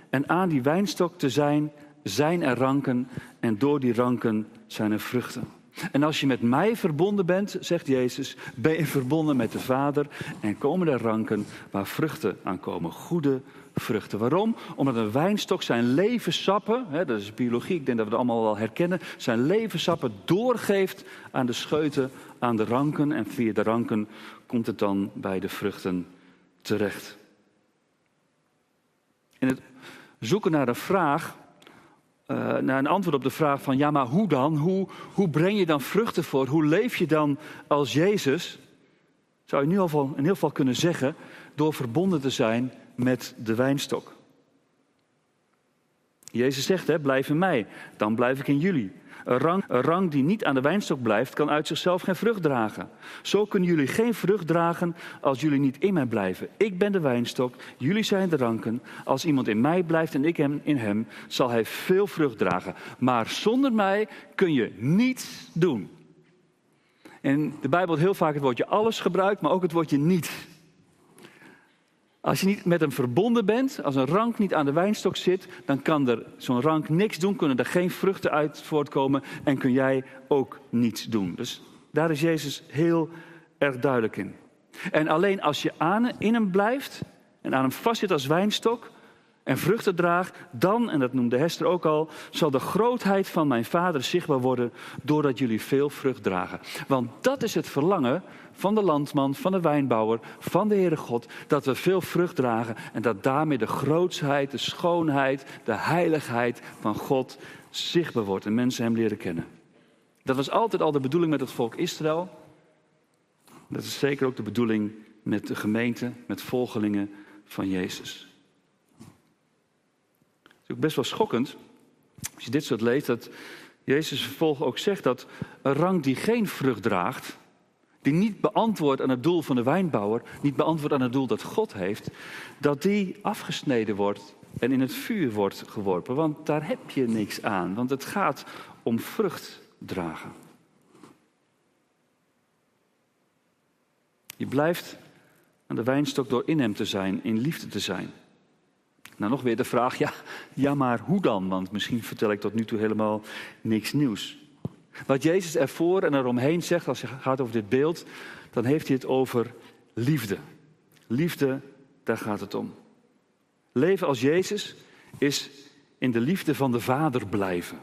en aan die wijnstok te zijn, zijn er ranken en door die ranken zijn er vruchten. En als je met mij verbonden bent, zegt Jezus, ben je verbonden met de Vader en komen er ranken waar vruchten aan komen. Goede vruchten. Waarom? Omdat een wijnstok zijn levenssappen, hè, dat is biologie, ik denk dat we het allemaal wel herkennen, zijn levenssappen doorgeeft aan de scheuten, aan de ranken. En via de ranken komt het dan bij de vruchten terecht. In het zoeken naar een vraag, uh, naar een antwoord op de vraag van ja, maar hoe dan? Hoe, hoe breng je dan vruchten voort? Hoe leef je dan als Jezus? Zou je nu al in ieder geval kunnen zeggen, door verbonden te zijn met de wijnstok. Jezus zegt, hè, blijf in mij, dan blijf ik in jullie. Een rang, een rang die niet aan de wijnstok blijft, kan uit zichzelf geen vrucht dragen. Zo kunnen jullie geen vrucht dragen als jullie niet in mij blijven. Ik ben de wijnstok, jullie zijn de ranken. Als iemand in mij blijft en ik hem in hem, zal hij veel vrucht dragen. Maar zonder mij kun je niets doen. En de Bijbel heel vaak het woordje alles gebruikt, maar ook het woordje niet. Als je niet met hem verbonden bent, als een rank niet aan de wijnstok zit, dan kan er zo'n rank niks doen, kunnen er geen vruchten uit voortkomen en kun jij ook niets doen. Dus daar is Jezus heel erg duidelijk in. En alleen als je aan, in hem blijft en aan hem vastzit als wijnstok, en vruchten draag, dan, en dat noemde Hester ook al, zal de grootheid van mijn vader zichtbaar worden doordat jullie veel vrucht dragen. Want dat is het verlangen van de landman, van de wijnbouwer, van de Heere God, dat we veel vrucht dragen en dat daarmee de grootsheid, de schoonheid, de heiligheid van God zichtbaar wordt en mensen hem leren kennen. Dat was altijd al de bedoeling met het volk Israël. Dat is zeker ook de bedoeling met de gemeente, met volgelingen van Jezus is ook best wel schokkend, als je dit soort leest, dat Jezus vervolgens ook zegt dat een rang die geen vrucht draagt, die niet beantwoordt aan het doel van de wijnbouwer, niet beantwoordt aan het doel dat God heeft, dat die afgesneden wordt en in het vuur wordt geworpen. Want daar heb je niks aan, want het gaat om vrucht dragen. Je blijft aan de wijnstok door in hem te zijn, in liefde te zijn. Nou, nog weer de vraag, ja, ja, maar hoe dan? Want misschien vertel ik tot nu toe helemaal niks nieuws. Wat Jezus ervoor en eromheen zegt als het gaat over dit beeld, dan heeft hij het over liefde. Liefde, daar gaat het om. Leven als Jezus is in de liefde van de Vader blijven.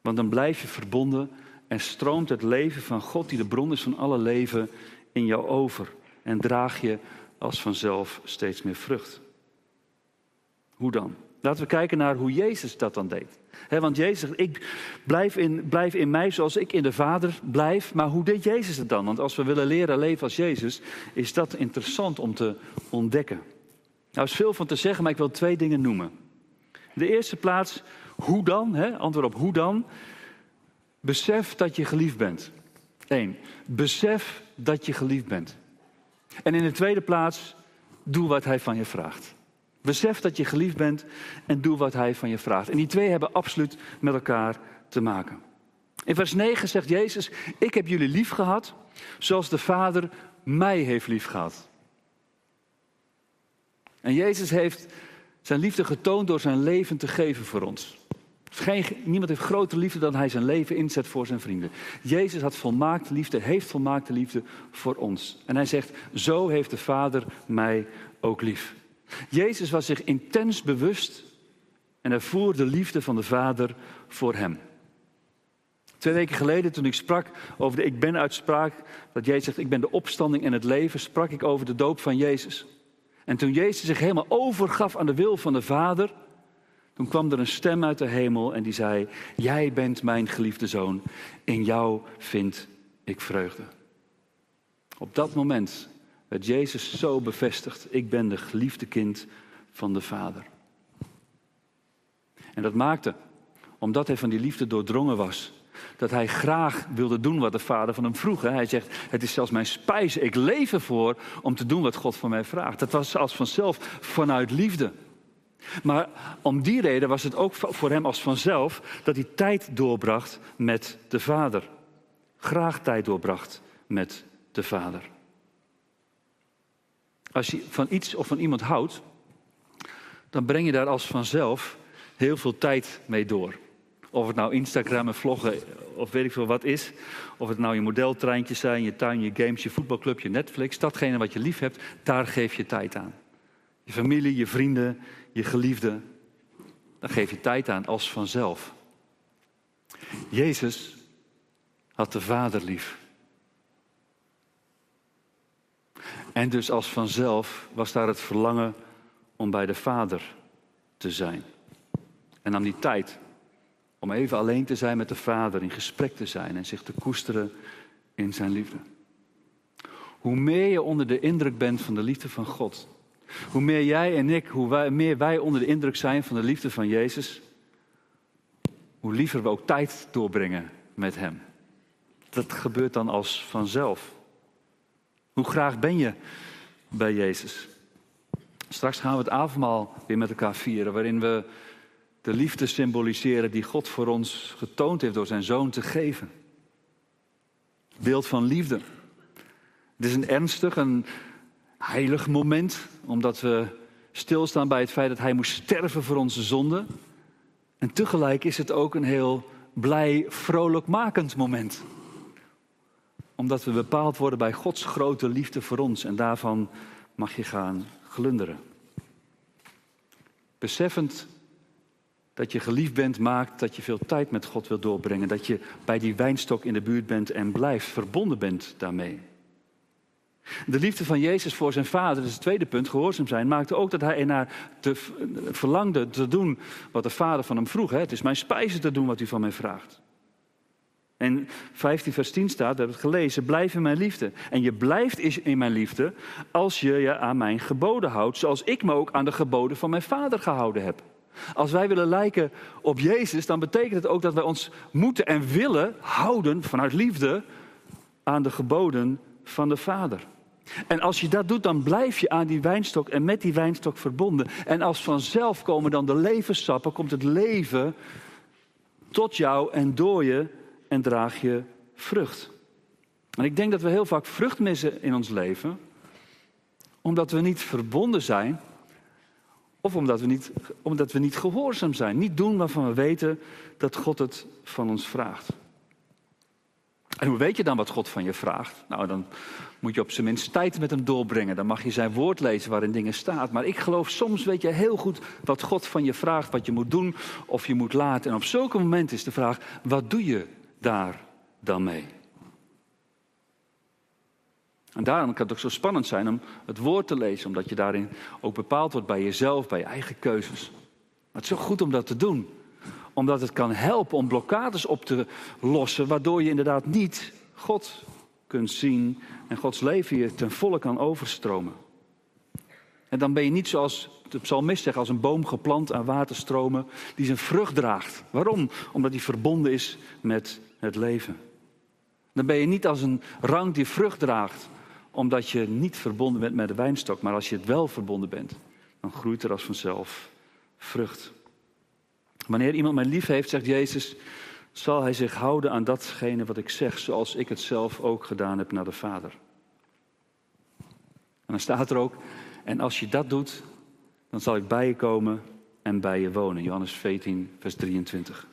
Want dan blijf je verbonden en stroomt het leven van God, die de bron is van alle leven, in jou over. En draag je als vanzelf steeds meer vrucht. Hoe dan? Laten we kijken naar hoe Jezus dat dan deed. want Jezus ik blijf in, blijf in mij zoals ik in de Vader blijf. Maar hoe deed Jezus het dan? Want als we willen leren leven als Jezus, is dat interessant om te ontdekken. Nou is veel van te zeggen, maar ik wil twee dingen noemen. De eerste plaats, hoe dan? Antwoord op hoe dan? Besef dat je geliefd bent. Eén, besef dat je geliefd bent. En in de tweede plaats, doe wat hij van je vraagt. Besef dat je geliefd bent en doe wat hij van je vraagt. En die twee hebben absoluut met elkaar te maken. In vers 9 zegt Jezus: Ik heb jullie lief gehad zoals de Vader mij heeft lief gehad. En Jezus heeft zijn liefde getoond door zijn leven te geven voor ons. Niemand heeft grotere liefde dan hij zijn leven inzet voor zijn vrienden. Jezus had volmaakte liefde, heeft volmaakte liefde voor ons. En hij zegt: Zo heeft de Vader mij ook lief. Jezus was zich intens bewust en ervoer de liefde van de Vader voor hem. Twee weken geleden, toen ik sprak over de Ik Ben-uitspraak, dat Jezus zegt: Ik ben de opstanding en het leven, sprak ik over de doop van Jezus. En toen Jezus zich helemaal overgaf aan de wil van de Vader, toen kwam er een stem uit de hemel en die zei: Jij bent mijn geliefde zoon, in jou vind ik vreugde. Op dat moment werd Jezus zo bevestigd. Ik ben de geliefde kind van de Vader. En dat maakte, omdat hij van die liefde doordrongen was, dat hij graag wilde doen wat de Vader van hem vroeg. Hij zegt, het is zelfs mijn spijs, ik leef ervoor om te doen wat God van mij vraagt. Dat was als vanzelf vanuit liefde. Maar om die reden was het ook voor hem als vanzelf dat hij tijd doorbracht met de Vader. Graag tijd doorbracht met de Vader. Als je van iets of van iemand houdt, dan breng je daar als vanzelf heel veel tijd mee door. Of het nou Instagram en vloggen of weet ik veel wat is. Of het nou je modeltreintjes zijn, je tuin, je games, je voetbalclub, je Netflix. Datgene wat je lief hebt, daar geef je tijd aan. Je familie, je vrienden, je geliefden. Daar geef je tijd aan als vanzelf. Jezus had de Vader lief. En dus als vanzelf was daar het verlangen om bij de Vader te zijn. En nam die tijd om even alleen te zijn met de Vader, in gesprek te zijn en zich te koesteren in zijn liefde. Hoe meer je onder de indruk bent van de liefde van God, hoe meer jij en ik, hoe meer wij onder de indruk zijn van de liefde van Jezus, hoe liever we ook tijd doorbrengen met Hem. Dat gebeurt dan als vanzelf. Hoe graag ben je bij Jezus? Straks gaan we het avondmaal weer met elkaar vieren, waarin we de liefde symboliseren die God voor ons getoond heeft door zijn zoon te geven. Beeld van liefde. Het is een ernstig, een heilig moment, omdat we stilstaan bij het feit dat hij moest sterven voor onze zonden. En tegelijk is het ook een heel blij, vrolijkmakend moment. Omdat we bepaald worden bij Gods grote liefde voor ons en daarvan mag je gaan glunderen. Beseffend dat je geliefd bent, maakt dat je veel tijd met God wilt doorbrengen. Dat je bij die wijnstok in de buurt bent en blijft verbonden bent daarmee. De liefde van Jezus voor zijn vader, dat is het tweede punt, gehoorzaam zijn, maakte ook dat hij ernaar te, verlangde te doen wat de vader van hem vroeg. Hè? Het is mijn spijzen te doen wat u van mij vraagt. En 15 vers 10 staat, we hebben het gelezen, blijf in mijn liefde. En je blijft in mijn liefde als je je aan mijn geboden houdt, zoals ik me ook aan de geboden van mijn vader gehouden heb. Als wij willen lijken op Jezus, dan betekent het ook dat wij ons moeten en willen houden vanuit liefde aan de geboden van de Vader. En als je dat doet, dan blijf je aan die wijnstok en met die wijnstok verbonden. En als vanzelf komen dan de levenssappen, komt het leven tot jou en door je en draag je vrucht. En ik denk dat we heel vaak vrucht missen in ons leven, omdat we niet verbonden zijn of omdat we, niet, omdat we niet gehoorzaam zijn. Niet doen waarvan we weten dat God het van ons vraagt. En hoe weet je dan wat God van je vraagt? Nou, dan moet je op zijn minst tijd met hem doorbrengen. Dan mag je zijn woord lezen waarin dingen staat. Maar ik geloof, soms weet je heel goed wat God van je vraagt, wat je moet doen of je moet laten. En op zulke momenten is de vraag, wat doe je daar dan mee? En daarom kan het ook zo spannend zijn om het woord te lezen, omdat je daarin ook bepaald wordt bij jezelf, bij je eigen keuzes. Maar het is zo goed om dat te doen, omdat het kan helpen om blokkades op te lossen, waardoor je inderdaad niet God kunt zien en Gods leven je ten volle kan overstromen. En dan ben je niet zoals de psalmist zegt, als een boom geplant aan waterstromen die zijn vrucht draagt. Waarom? Omdat hij verbonden is met het leven. Dan ben je niet als een rank die vrucht draagt, omdat je niet verbonden bent met de wijnstok. Maar als je het wel verbonden bent, dan groeit er als vanzelf vrucht. Wanneer iemand mij lief heeft, zegt Jezus, zal hij zich houden aan datgene wat ik zeg, zoals ik het zelf ook gedaan heb naar de Vader. En dan staat er ook, en als je dat doet, dan zal ik bij je komen en bij je wonen. Johannes 14, vers 23.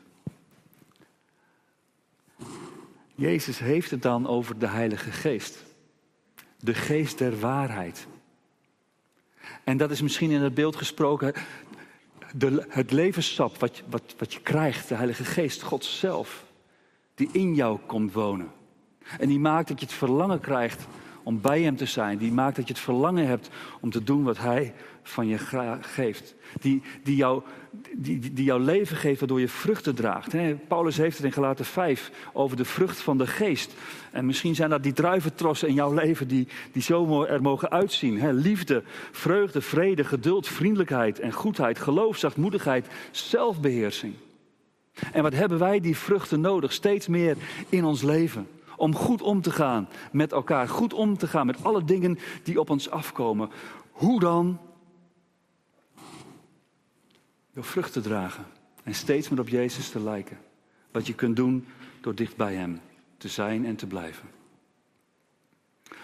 Jezus heeft het dan over de Heilige Geest de geest der waarheid. En dat is misschien in het beeld gesproken de, het levenssap wat, wat, wat je krijgt, de Heilige Geest, God zelf, die in jou komt wonen. En die maakt dat je het verlangen krijgt om bij Hem te zijn. Die maakt dat je het verlangen hebt om te doen wat Hij van je geeft. Die, die, jou, die, die jouw leven geeft waardoor je vruchten draagt. Paulus heeft het in Galaten 5 over de vrucht van de geest. En misschien zijn dat die druiventrossen in jouw leven die, die zo er mogen uitzien. Liefde, vreugde, vrede, geduld, vriendelijkheid en goedheid, geloof, zachtmoedigheid, zelfbeheersing. En wat hebben wij die vruchten nodig? Steeds meer in ons leven. Om goed om te gaan met elkaar. Goed om te gaan met alle dingen die op ons afkomen. Hoe dan? Door vrucht te dragen. En steeds meer op Jezus te lijken. Wat je kunt doen door dicht bij Hem te zijn en te blijven.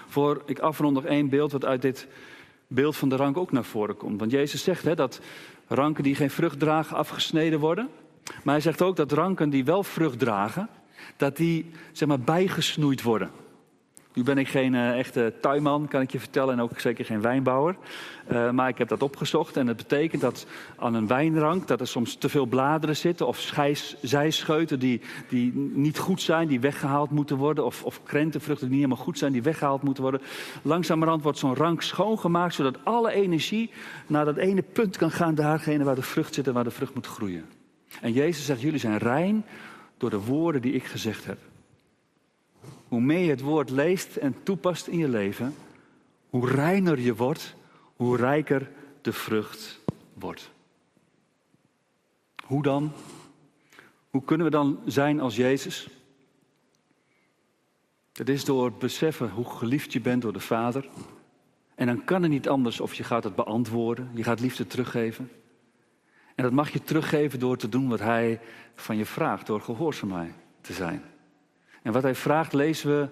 Voor ik afrond nog één beeld wat uit dit beeld van de rank ook naar voren komt. Want Jezus zegt hè, dat ranken die geen vrucht dragen afgesneden worden. Maar hij zegt ook dat ranken die wel vrucht dragen, dat die zeg maar bijgesnoeid worden. Nu ben ik geen eh, echte tuinman, kan ik je vertellen, en ook zeker geen wijnbouwer. Eh, maar ik heb dat opgezocht en het betekent dat aan een wijnrank dat er soms te veel bladeren zitten of schijs, zijscheuten die, die niet goed zijn, die weggehaald moeten worden. Of, of krentenvruchten die niet helemaal goed zijn, die weggehaald moeten worden. Langzamerhand wordt zo'n rank schoongemaakt zodat alle energie naar dat ene punt kan gaan, daargene waar de vrucht zit en waar de vrucht moet groeien. En Jezus zegt, jullie zijn rein door de woorden die ik gezegd heb. Hoe meer je het woord leest en toepast in je leven, hoe reiner je wordt, hoe rijker de vrucht wordt. Hoe dan? Hoe kunnen we dan zijn als Jezus? Het is door het beseffen hoe geliefd je bent door de Vader. En dan kan het niet anders of je gaat het beantwoorden, je gaat liefde teruggeven. En dat mag je teruggeven door te doen wat Hij van je vraagt, door gehoorzaamheid te zijn. En wat hij vraagt, lezen we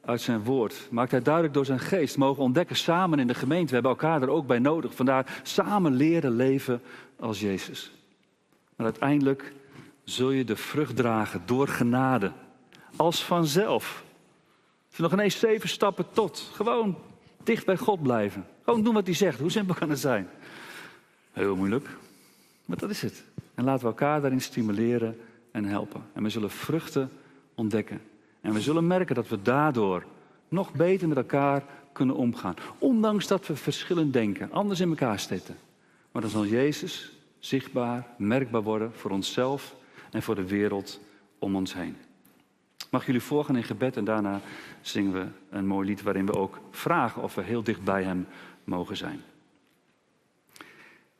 uit zijn woord. Maakt hij duidelijk door zijn geest. Mogen ontdekken samen in de gemeente. We hebben elkaar er ook bij nodig. Vandaar samen leren leven als Jezus. Maar uiteindelijk zul je de vrucht dragen door genade. Als vanzelf. Het is nog ineens zeven stappen tot. Gewoon dicht bij God blijven. Gewoon doen wat hij zegt. Hoe simpel kan het zijn? Heel moeilijk. Maar dat is het. En laten we elkaar daarin stimuleren en helpen. En we zullen vruchten ontdekken. En we zullen merken dat we daardoor nog beter met elkaar kunnen omgaan. Ondanks dat we verschillend denken, anders in elkaar zitten. Maar dan zal Jezus zichtbaar, merkbaar worden voor onszelf en voor de wereld om ons heen. Mag jullie voorgaan in gebed en daarna zingen we een mooi lied waarin we ook vragen of we heel dicht bij Hem mogen zijn.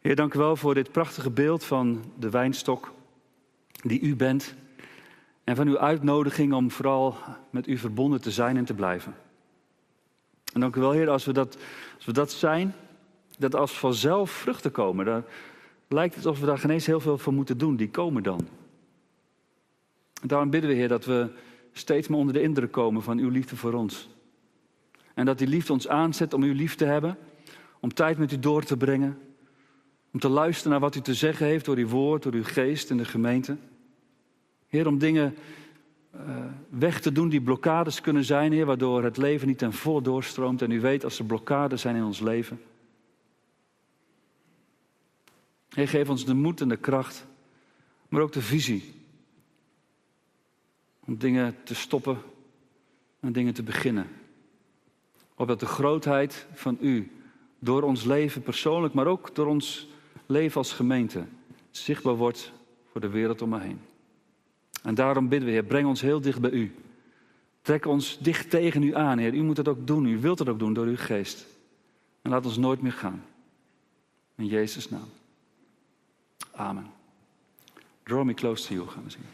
Heer, dank u wel voor dit prachtige beeld van de wijnstok die u bent. En van uw uitnodiging om vooral met u verbonden te zijn en te blijven. En dank u wel, Heer, als we dat, als we dat zijn, dat als vanzelf vruchten komen, dan lijkt het alsof we daar geen eens heel veel voor moeten doen. Die komen dan. En daarom bidden we, Heer, dat we steeds meer onder de indruk komen van uw liefde voor ons. En dat die liefde ons aanzet om uw lief te hebben, om tijd met u door te brengen, om te luisteren naar wat u te zeggen heeft door uw woord, door uw geest en de gemeente. Heer, om dingen uh, weg te doen die blokkades kunnen zijn, Heer, waardoor het leven niet ten volle doorstroomt. En u weet als er blokkades zijn in ons leven. Heer, geef ons de moed en de kracht, maar ook de visie. Om dingen te stoppen en dingen te beginnen. Opdat de grootheid van u door ons leven persoonlijk, maar ook door ons leven als gemeente zichtbaar wordt voor de wereld om me heen. En daarom bidden we, Heer, breng ons heel dicht bij U. Trek ons dicht tegen U aan, Heer. U moet het ook doen, U wilt het ook doen door Uw geest. En laat ons nooit meer gaan. In Jezus' naam. Amen. Draw me close to you, gaan we zingen.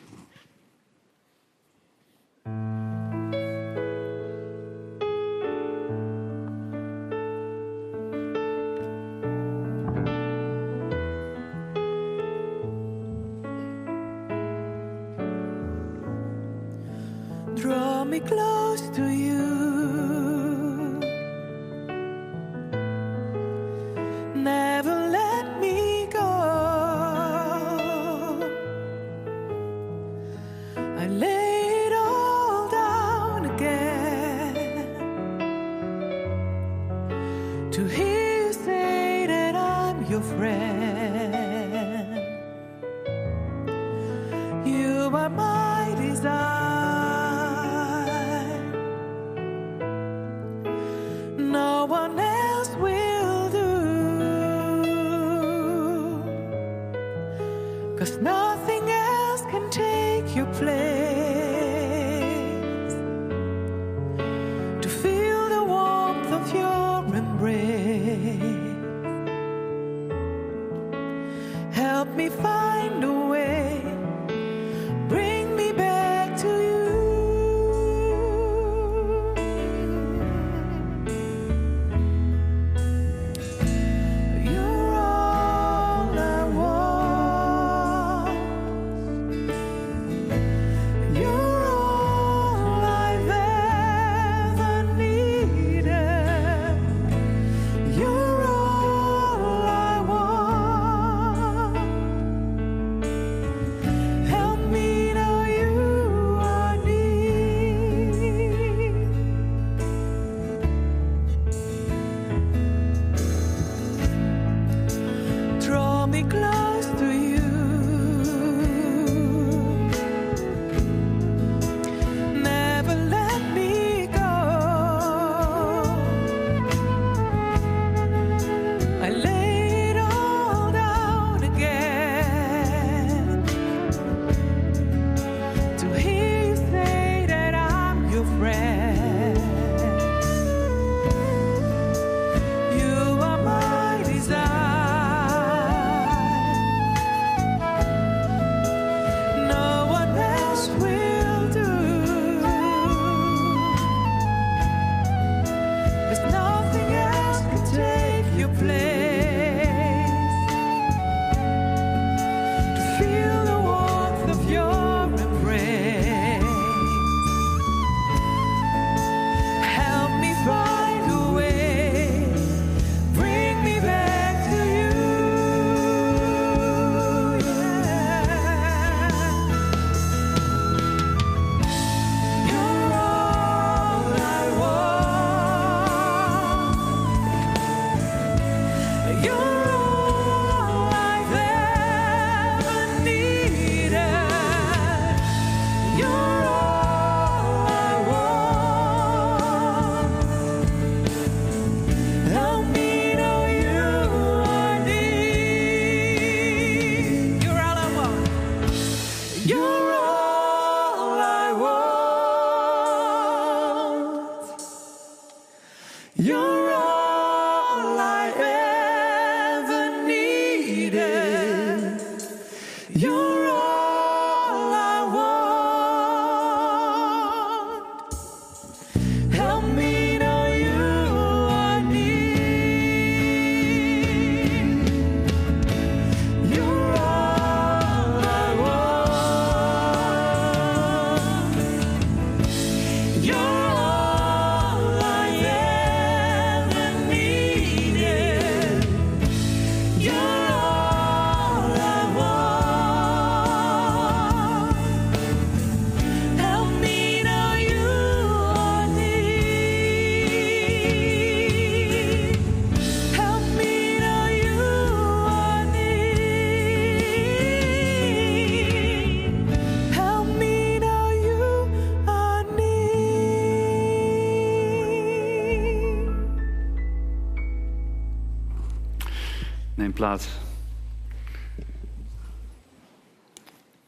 Het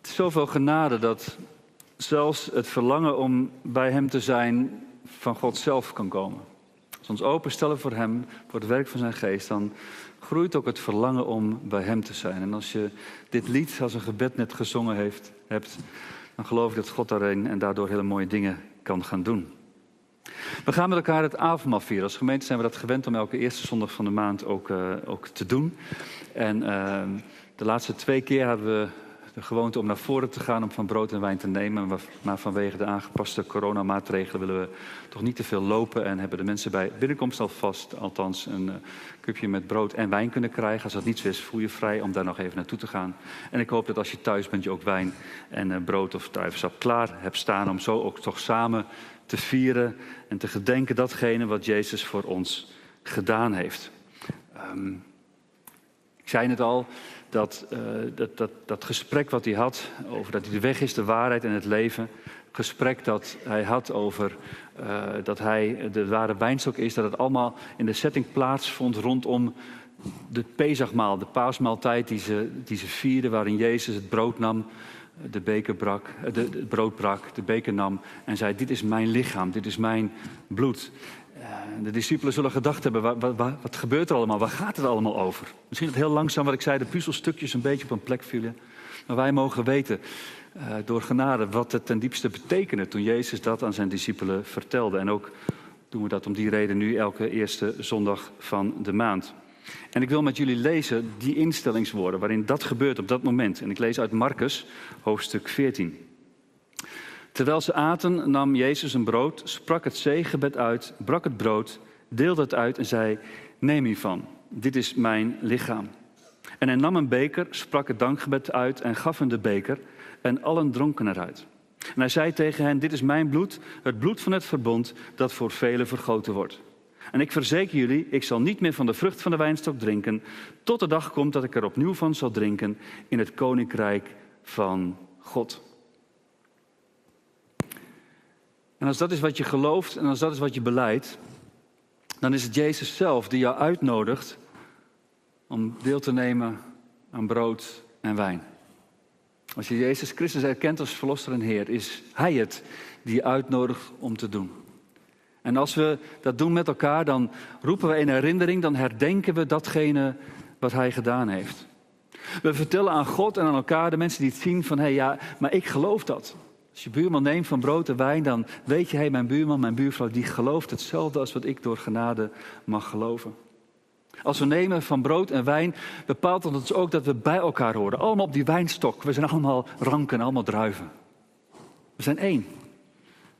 is zoveel genade dat zelfs het verlangen om bij Hem te zijn van God zelf kan komen. Als we ons openstellen voor Hem, voor het werk van Zijn geest, dan groeit ook het verlangen om bij Hem te zijn. En als je dit lied als een gebed net gezongen heeft, hebt, dan geloof ik dat God daarin en daardoor hele mooie dingen kan gaan doen. We gaan met elkaar het avondmaal vieren. Als gemeente zijn we dat gewend om elke eerste zondag van de maand ook, eh, ook te doen. En eh, de laatste twee keer hebben we de gewoonte om naar voren te gaan om van brood en wijn te nemen. Maar- vanwege de aangepaste coronamaatregelen willen we toch niet te veel lopen. En hebben de mensen bij binnenkomst alvast althans een eh, cupje met brood en wijn kunnen krijgen. Als dat niet zo is, voel je vrij om daar nog even naartoe te gaan. En ik hoop dat als je thuis bent, je ook wijn en eh, brood of druivensap klaar hebt staan. Om zo ook toch samen te vieren en te gedenken datgene wat Jezus voor ons gedaan heeft. Ehm, ik zei het al, dat, eh, dat, dat, dat gesprek wat hij had over dat hij de weg is, de waarheid en het leven. Gesprek dat hij had over eh, dat hij de ware wijnstok is, dat het allemaal in de setting plaatsvond rondom de Pesachmaal, de paasmaaltijd die ze, die ze vierden, waarin Jezus het brood nam, de beker brak, eh, de, het brood brak, de beker nam en zei: Dit is mijn lichaam, dit is mijn bloed. Eh, De discipelen zullen gedacht hebben, wa- wa- wa- wat gebeurt er allemaal? Waar gaat het allemaal over? Misschien dat heel langzaam, wat ik zei, de puzzelstukjes een beetje op een plek vielen. Maar wij mogen weten, eh, door genade, wat het ten diepste betekende toen Jezus dat aan zijn discipelen vertelde. En ook doen we dat om die reden nu elke eerste zondag van de maand. En ik wil met jullie lezen die instellingswoorden waarin dat gebeurt op dat moment. En ik lees uit Marcus, hoofdstuk 14. Terwijl ze aten, nam Jezus een brood, sprak het zegenbed uit, brak het brood, deelde het uit en zei: Neem hiervan, dit is mijn lichaam. En hij nam een beker, sprak het dankgebed uit en gaf hen de beker, en allen dronken eruit. En hij zei tegen hen: Dit is mijn bloed, het bloed van het verbond, dat voor velen vergoten wordt. En ik verzeker jullie, ik zal niet meer van de vrucht van de wijnstok drinken, tot de dag komt dat ik er opnieuw van zal drinken in het koninkrijk van God. En als dat is wat je gelooft en als dat is wat je beleidt, dan is het Jezus zelf die jou uitnodigt om deel te nemen aan brood en wijn. Als je Jezus Christus erkent als Verlosser en Heer, is Hij het die je uitnodigt om te doen. En als we dat doen met elkaar, dan roepen we in herinnering, dan herdenken we datgene wat Hij gedaan heeft. We vertellen aan God en aan elkaar, de mensen die het zien, van hé hey, ja, maar ik geloof dat. Als je buurman neemt van brood en wijn, dan weet je, hé, hey, mijn buurman, mijn buurvrouw, die gelooft hetzelfde als wat ik door genade mag geloven. Als we nemen van brood en wijn, bepaalt dat ons ook dat we bij elkaar horen. Allemaal op die wijnstok. We zijn allemaal ranken, allemaal druiven. We zijn één.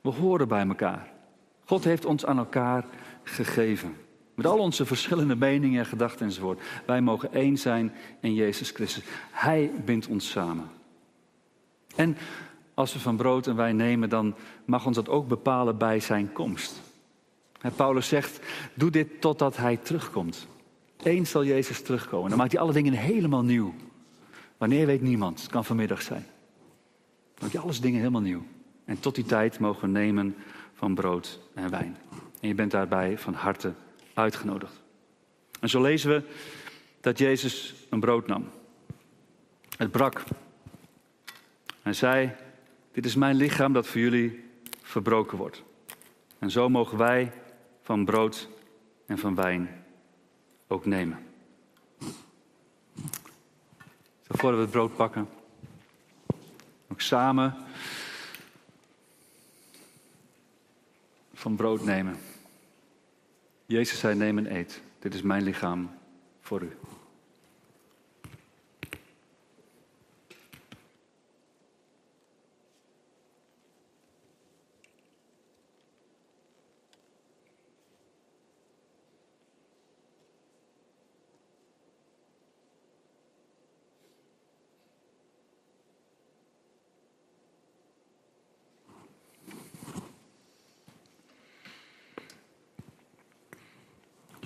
We horen bij elkaar. God heeft ons aan elkaar gegeven. Met al onze verschillende meningen en gedachten enzovoort. Wij mogen één zijn in Jezus Christus. Hij bindt ons samen. En als we van brood en wijn nemen, dan mag ons dat ook bepalen bij zijn komst. Paulus zegt, doe dit totdat hij terugkomt. Eens zal Jezus terugkomen. Dan maakt hij alle dingen helemaal nieuw. Wanneer weet niemand. Het kan vanmiddag zijn. Dan maakt hij alles dingen helemaal nieuw. En tot die tijd mogen we nemen van brood en wijn. En je bent daarbij van harte uitgenodigd. En zo lezen we dat Jezus een brood nam. Het brak. Hij zei, dit is mijn lichaam dat voor jullie verbroken wordt. En zo mogen wij van brood en van wijn ook nemen. Voordat we het brood pakken, ook samen van brood nemen. Jezus zei: Neem en eet. Dit is mijn lichaam voor u.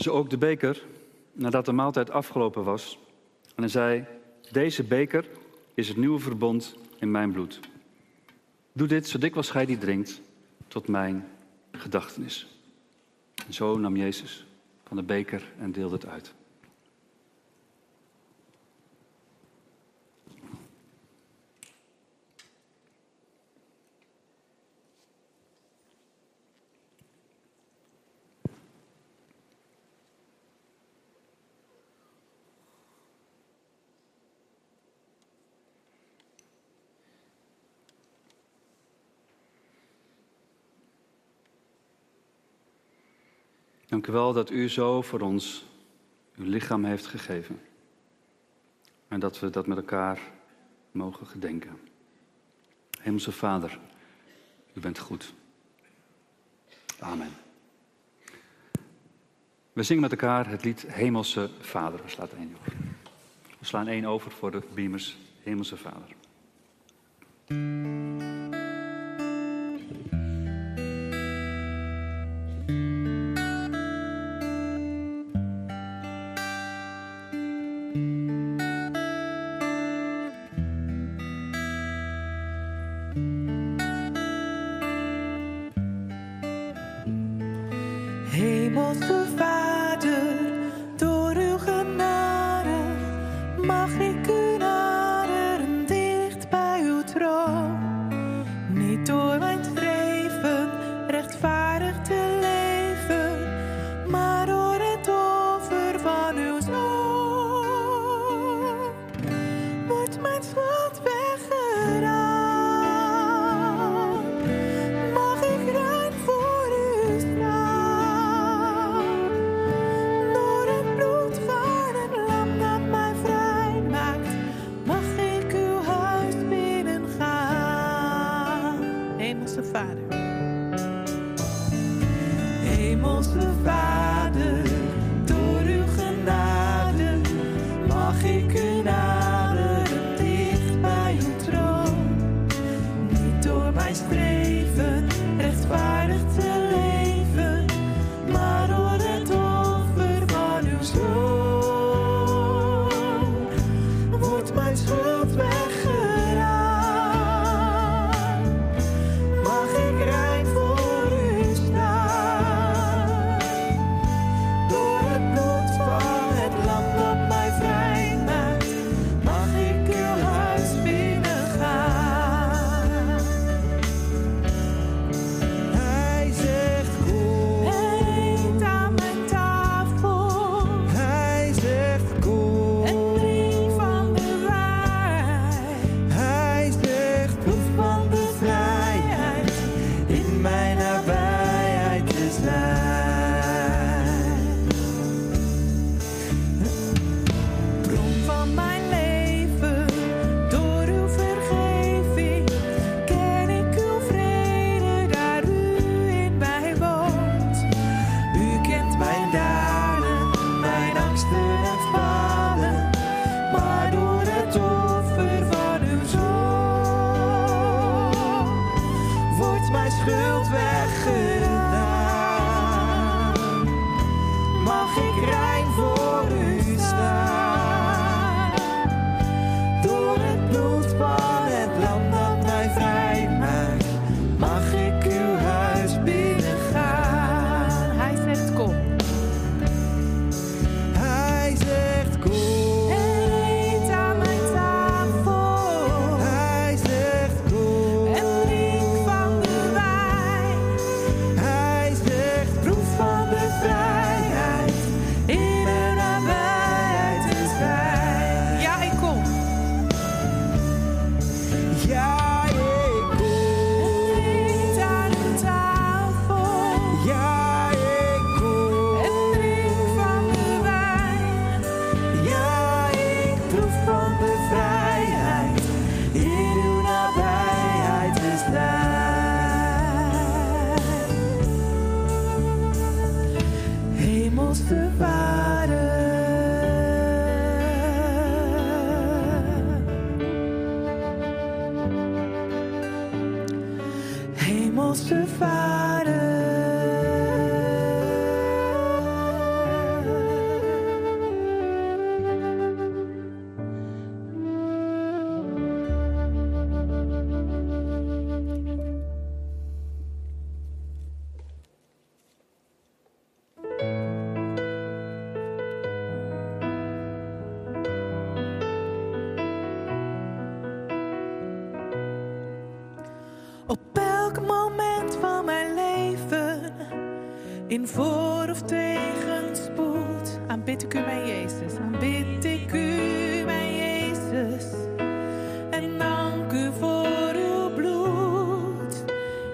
ze ook de beker nadat de maaltijd afgelopen was. En hij zei: Deze beker is het nieuwe verbond in mijn bloed. Doe dit zo dikwijls gij die drinkt, tot mijn gedachtenis. En zo nam Jezus van de beker en deelde het uit. Dank u wel dat u zo voor ons uw lichaam heeft gegeven. En dat we dat met elkaar mogen gedenken. Hemelse Vader, u bent goed. Amen. We zingen met elkaar het lied Hemelse Vader. We slaan één over. We slaan één over voor de beamers Hemelse Vader.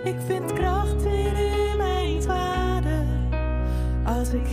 Ik vind kracht in mijn vader, als ik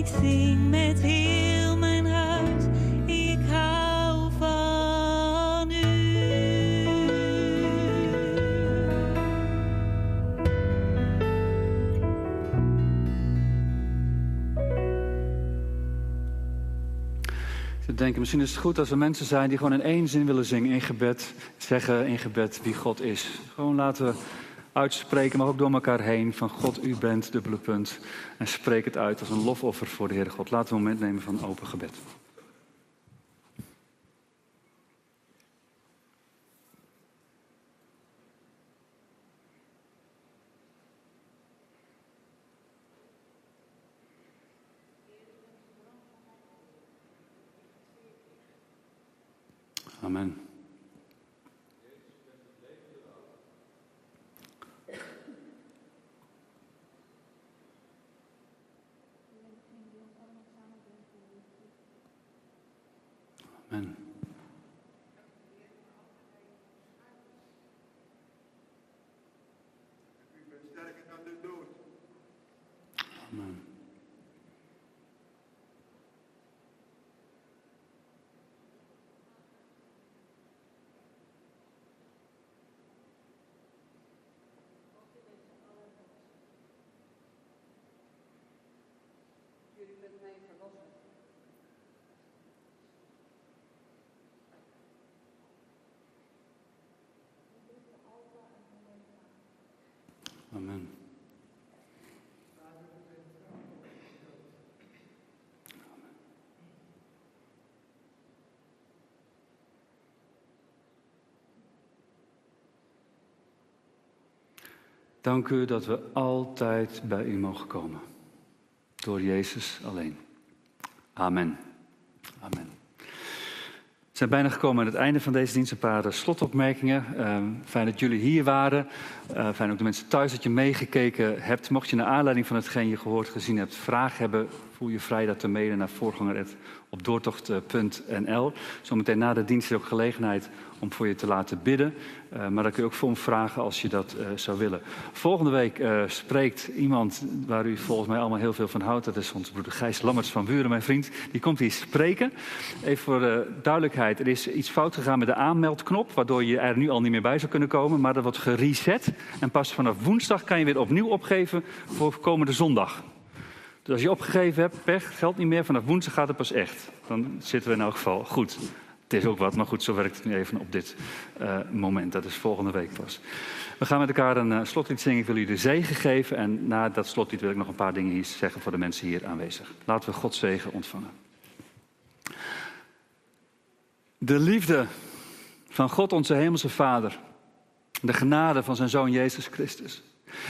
ik zing met heel mijn hart, ik hou van u. Ze denken, misschien is het goed als er mensen zijn die gewoon in één zin willen zingen in gebed, zeggen in gebed wie God is. Gewoon laten uitspreken, maar ook door elkaar heen. Van God, u bent dubbele punt. En spreek het uit als een lofoffer voor de Heere God. Laten we een moment nemen van open gebed. Amen. mij verlossen. Amen. Dank u dat we altijd bij u mogen komen. Door Jezus alleen. Amen. Amen. We zijn bijna gekomen aan het einde van deze dienst. Een paar eh, slotopmerkingen. Ehm, fijn dat jullie hier waren. Eh, fijn ook de mensen thuis dat je meegekeken hebt. Mocht je naar aanleiding van hetgeen je gehoord, gezien hebt, vragen hebben, voel je vrij dat te mailen naar voorganger.op doortocht.nl. Eh, Zometeen na de dienst is er ook gelegenheid om voor je te laten bidden. Uh, maar dan kun je ook voor me vragen als je dat uh, zou willen. Volgende week uh, spreekt iemand waar u volgens mij allemaal heel veel van houdt. Dat is onze broeder Gijs Lammerts van Buren, mijn vriend. Die komt hier spreken. Even voor de duidelijkheid. Er is iets fout gegaan met de aanmeldknop. Waardoor je er nu al niet meer bij zou kunnen komen. Maar dat wordt gereset. En pas vanaf woensdag kan je weer opnieuw opgeven voor komende zondag. Dus als je opgegeven hebt, pech, geldt niet meer. Vanaf woensdag gaat het pas echt. Dan zitten we in elk geval goed. Het is ook wat, maar goed, zo werkt het nu even op dit uh, moment. Dat is volgende week pas. We gaan met elkaar een uh, slotlied zingen. Ik wil jullie de zegen geven. En na dat slotlied wil ik nog een paar dingen hier zeggen voor de mensen hier aanwezig. Laten we Gods zegen ontvangen. De liefde van God, onze Hemelse Vader. De genade van zijn Zoon Jezus Christus.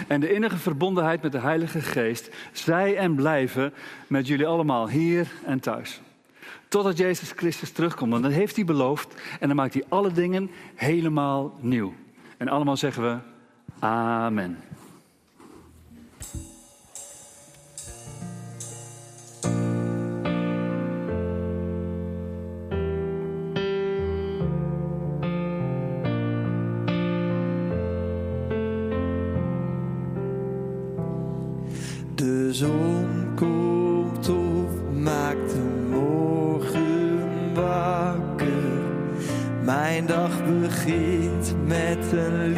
En de innige verbondenheid met de Heilige Geest. Zij en blijven met jullie allemaal hier en thuis. Totdat Jezus Christus terugkomt. Want dat heeft hij beloofd. En dan maakt hij alle dingen helemaal nieuw. En allemaal zeggen we Amen. Begint met een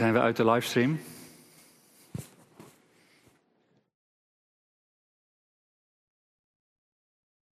zijn we uit de livestream.